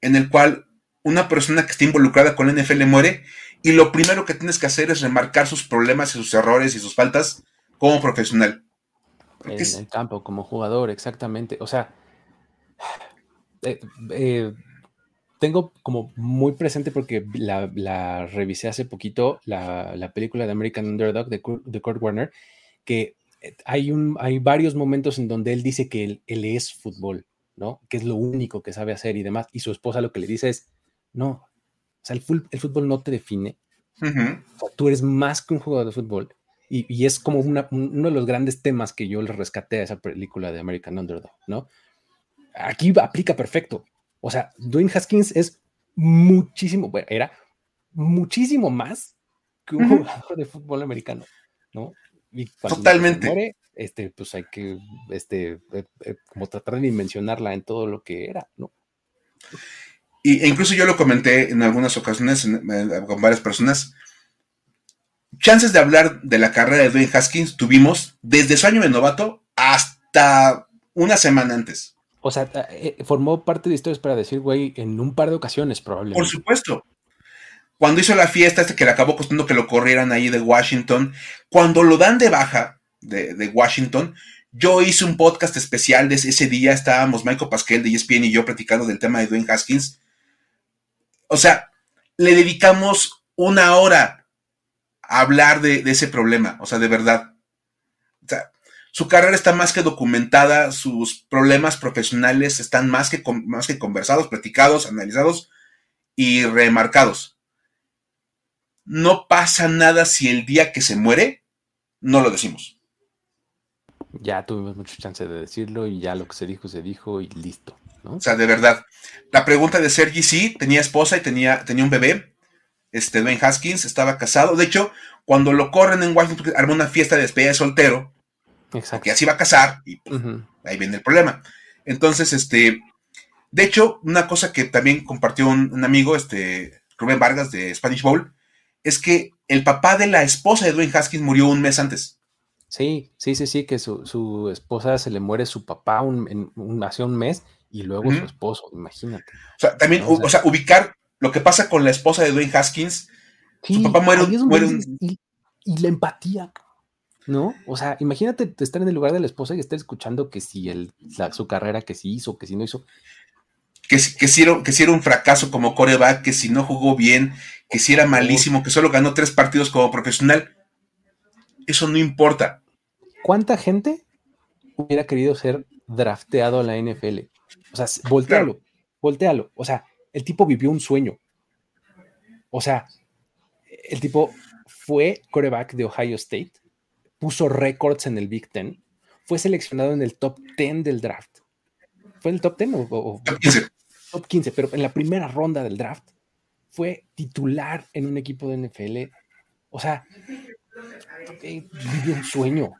en el cual una persona que está involucrada con la NFL muere y lo primero que tienes que hacer es remarcar sus problemas y sus errores y sus faltas como profesional. en el campo, como jugador, exactamente. O sea, eh, eh, tengo como muy presente porque la, revisé hace poquito, la, película de American Underdog de, de Kurt Warner, que hay, un, hay varios momentos en donde él dice que él, es fútbol, ¿no? Que es lo único que sabe hacer y demás. Y su esposa lo que le dice es, no, o sea, el, fútbol, no te define. tú eres más que un jugador de fútbol. Y, es como uno de los grandes temas que yo le rescaté a esa película de American Underdog, ¿no? Aquí aplica perfecto. O sea, Dwayne Haskins es muchísimo, bueno, era muchísimo más que un jugador de fútbol americano, ¿no? Totalmente. este, pues hay que, este, eh, eh, como tratar de dimensionarla en todo lo que era, ¿no? Y, e incluso yo lo comenté en algunas ocasiones con varias personas. Chances de hablar de la carrera de Dwayne Haskins tuvimos desde su año de novato hasta una semana antes. O sea, eh, formó parte de historias para decir, güey, en un par de ocasiones probablemente. Por supuesto cuando hizo la fiesta, este que le acabó costando que lo corrieran ahí de Washington, cuando lo dan de baja de, Washington, yo hice un podcast especial de ese día, estábamos Michael Pasquel de ESPN y yo platicando del tema de Dwayne Haskins. O sea, le dedicamos una hora a hablar de, ese problema, o sea, de verdad. O sea, su carrera está más que documentada, sus problemas profesionales están más que, más que conversados, platicados, analizados y remarcados no pasa nada si el día que se muere no lo decimos. Ya tuvimos mucha chance de decirlo y ya lo que se dijo se dijo y listo. ¿no? O sea, de verdad. La pregunta de Sergi sí, tenía esposa y tenía, tenía un bebé. Este, Dwayne Haskins estaba casado. De hecho, cuando lo corren en Washington, armó una fiesta de despedida de soltero. Exacto. Que así va a casar y pues, ahí viene el problema. Entonces, este, de hecho, una cosa que también compartió un, un amigo, este, Rubén Vargas de Spanish Bowl, es que el papá de la esposa de Dwayne Haskins murió un mes antes. Sí, sí, sí, sí, que su, esposa se le muere su papá un, hace un mes y luego su esposo, imagínate. O sea, también, o, sea, ubicar lo que pasa con la esposa de Dwayne Haskins. su papá muere, un, y, la empatía, ¿no? O sea, imagínate estar en el lugar de la esposa y estar escuchando que si el, su carrera, que si hizo, que si no hizo que, que, si era, que si era un fracaso como coreback, que si no jugó bien, que si era malísimo, que solo ganó tres partidos como profesional. Eso no importa. ¿Cuánta gente hubiera querido ser drafteado a la NFL? O sea, voltealo, voltealo. O sea, el tipo vivió un sueño. O sea, el tipo fue coreback de Ohio State, puso récords en el Big Ten, fue seleccionado en el top 10 del draft. ¿Fue el top 10 o, top 15, pero en la primera ronda del draft fue titular en un equipo de NFL. O sea, vivió un sueño.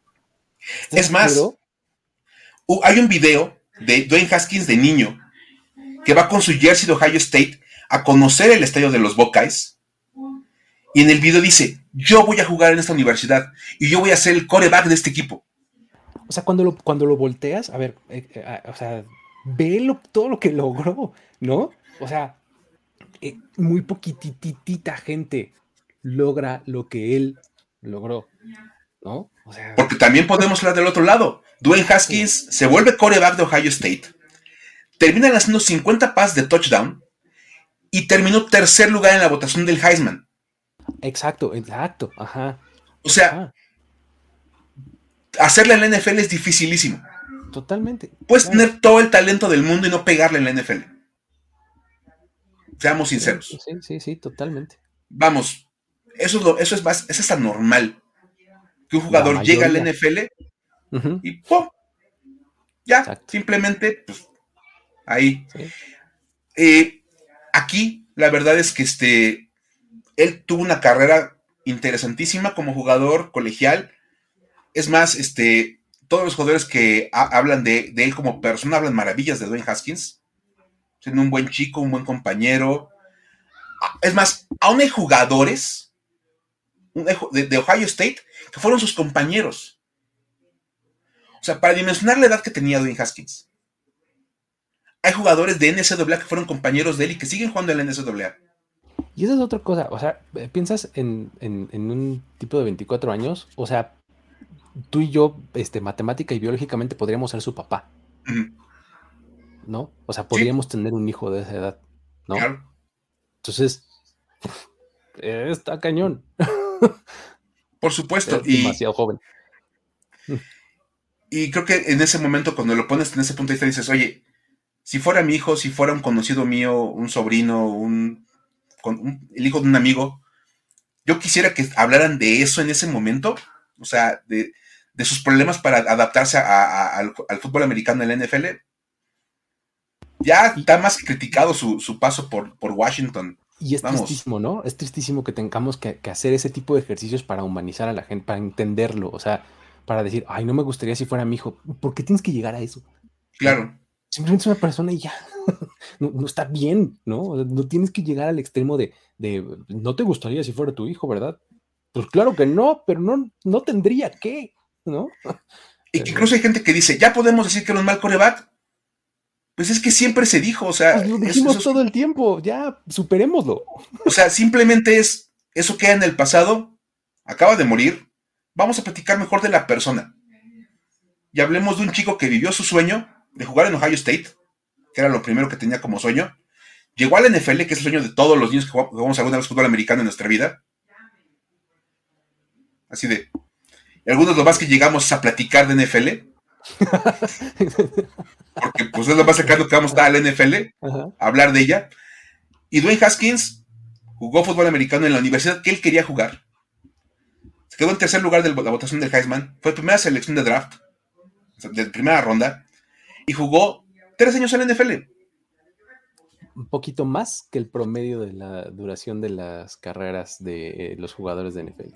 Es más, hay un video de Dwayne Haskins de niño que va con su jersey de Ohio State a conocer el estadio de los Buckeyes. Y en el video dice, yo voy a jugar en esta universidad y yo voy a ser el coreback de este equipo. O sea, cuando lo, cuando lo volteas, a ver, eh, eh, o sea, ve todo lo que logró, ¿no? O sea, eh, muy poquititita gente logra lo que él logró, ¿no? O sea, Porque también podemos hablar del otro lado. Dwayne Haskins se vuelve coreback de Ohio State, termina haciendo 50 pases de touchdown y terminó tercer lugar en la votación del Heisman. Exacto, exacto, ajá. O sea, hacerle en la NFL es dificilísimo. Totalmente. Puedes tener todo el talento del mundo y no pegarle en la NFL. Seamos sinceros. Sí, sí, sí, totalmente. Vamos, eso es, lo, eso es, más, eso es tan normal. Que un jugador llega al NFL y ¡pum! Ya, simplemente, pues, ahí. Eh, aquí, la verdad es que este, él tuvo una carrera interesantísima como jugador colegial. Es más, este, todos los jugadores que hablan de, él como persona hablan maravillas de Dwayne Haskins. Siendo un buen chico, un buen compañero. Ah, es más, aún hay jugadores de Ohio State que fueron sus compañeros. O sea, para dimensionar la edad que tenía Dwayne Haskins. Hay jugadores de NCAA que fueron compañeros de él y que siguen jugando en la NCAA. Y esa es otra cosa, o sea, piensas en, un tipo de 24 años, o sea, tú y yo, este, matemática y biológicamente podríamos ser su papá. ¿No? O sea, podríamos tener un hijo de esa edad, ¿no? Claro. Entonces, está cañón. Por supuesto. y, demasiado joven. Y creo que en ese momento, cuando lo pones en ese punto de vista, dices, oye, si fuera mi hijo, si fuera un conocido mío, un sobrino, un, el hijo de un amigo, yo quisiera que hablaran de eso en ese momento, o sea, de, sus problemas para adaptarse al, fútbol americano en la NFL. Ya está más criticado su, paso por, por, Washington. Y es tristísimo, ¿no? Es tristísimo que tengamos que, que, hacer ese tipo de ejercicios para humanizar a la gente, para entenderlo. O sea, para decir, ay, no me gustaría si fuera mi hijo. ¿Por qué tienes que llegar a eso? Claro. Simplemente es una persona y ya. no, está bien, ¿no? No tienes que llegar al extremo de, no te gustaría si fuera tu hijo, ¿verdad? Pues claro que no, pero no, no tendría que, ¿no? Y que incluso hay gente que dice, ya podemos decir que no es mal coreback. Pues es que siempre se dijo, o sea. Pues lo dijimos todo el tiempo, ya superémoslo. O sea, simplemente es, eso queda en el pasado, acaba de morir, vamos a platicar mejor de la persona. Y hablemos de un chico que vivió su sueño de jugar en Ohio State, que era lo primero que tenía como sueño. Llegó al NFL, que es el sueño de todos los niños que jugamos alguna vez fútbol americano en nuestra vida. Así de. Algunos lo más que llegamos a platicar de NFL. Porque pues es lo más cercano que vamos a estar al NFL, a hablar de ella. Y Dwayne Haskins jugó fútbol americano en la universidad que él quería jugar. Quedó en tercer lugar de la votación del Heisman. Fue primera selección de draft, de primera ronda. Y jugó tres años en la NFL. Un poquito más que el promedio de la duración de las carreras de los jugadores de NFL,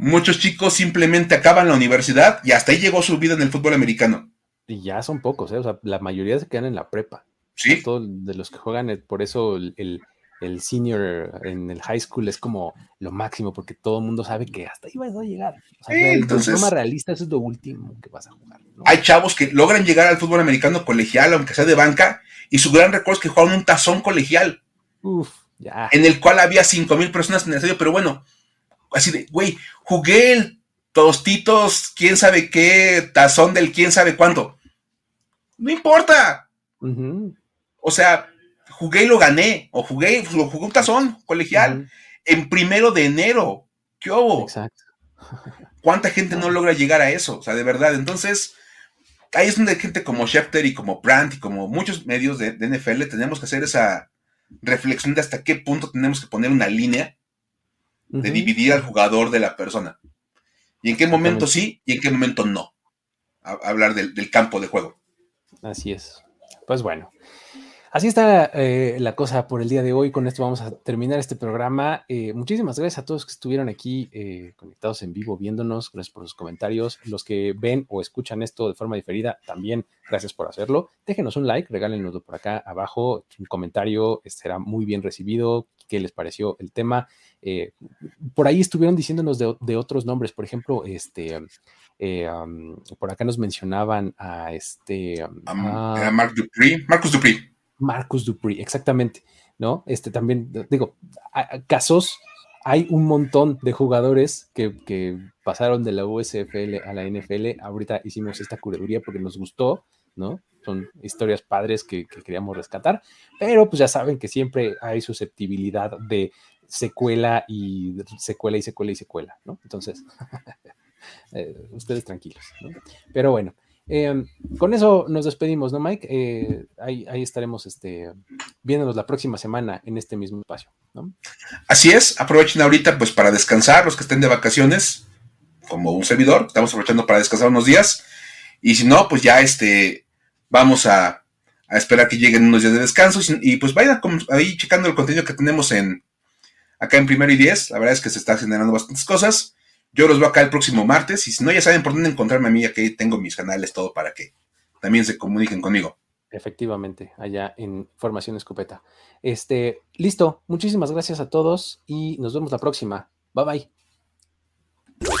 Muchos chicos simplemente acaban la universidad y hasta ahí llegó su vida en el fútbol americano. Y ya son pocos, ¿eh? O sea, la mayoría se quedan en la prepa. Sí. Todos de los que juegan, eh, por eso el, el senior en el high school es como lo máximo, porque todo el mundo sabe que hasta ahí vas a llegar. O sea, de forma realista, eso es lo último que vas a jugar. Hay chavos que logran llegar al fútbol americano colegial, aunque sea de banca, y su gran recuerdo es que jugaron un tazón colegial. Uf, ya. En el cual había cinco mil personas en el estadio, pero bueno, así de, güey, jugué el tostitos, quién sabe qué, tazón del quién sabe cuánto. No importa. O sea, jugué y lo gané, o jugué, lo jugué un tazón colegial en primero de enero. ¿Qué hubo? Exacto. ¿Cuánta gente no logra llegar a eso? O sea, de verdad. Entonces, ahí es donde gente como Schefter y como Brandt y como muchos medios de, NFL tenemos que hacer esa reflexión de hasta qué punto tenemos que poner una línea de dividir al jugador de la persona. Y en qué momento sí y en qué momento no. hablar del campo de juego. Así es. Pues bueno, Así está eh, la cosa por el día de hoy. Con esto vamos a terminar este programa. Eh, muchísimas gracias a todos que estuvieron aquí eh, conectados en vivo, viéndonos. Gracias por sus comentarios. Los que ven o escuchan esto de forma diferida, también gracias por hacerlo. Déjenos un like, regálenoslo por acá abajo. Un comentario será muy bien recibido. ¿Qué les pareció el tema? por ahí estuvieron diciéndonos de, otros nombres. Por ejemplo, este. por acá nos mencionaban a este. Mark Marcus Dupree. Marcus Dupree, exactamente, ¿no? Este también, digo, casos, hay un montón de jugadores que, pasaron de la USFL a la NFL. Ahorita hicimos esta curaduría porque nos gustó, ¿no? Son historias padres que, queríamos rescatar, pero pues ya saben que siempre hay susceptibilidad de secuela y secuela y secuela y secuela, ¿no? Entonces, eh, ustedes tranquilos, ¿no? Pero bueno, em, con eso nos despedimos, ¿no, Mike? Eh, ahí, estaremos este, viéndonos la próxima semana en este mismo espacio, ¿no? Así es, aprovechen ahorita pues para descansar, los que estén de vacaciones, como un servidor, estamos aprovechando para descansar unos días, y si no, pues ya este, vamos a, a esperar que lleguen unos días de descanso, y, pues vayan ahí checando el contenido que tenemos en acá en Primero y Diez, la verdad es que se están generando bastantes cosas, yo los veo acá el próximo martes y si no, ya saben por dónde encontrarme a mí, aquí tengo mis canales, todo para que también se comuniquen conmigo. Efectivamente, allá en Formación Escopeta. Este, listo, muchísimas gracias a todos y nos vemos la próxima. Bye bye.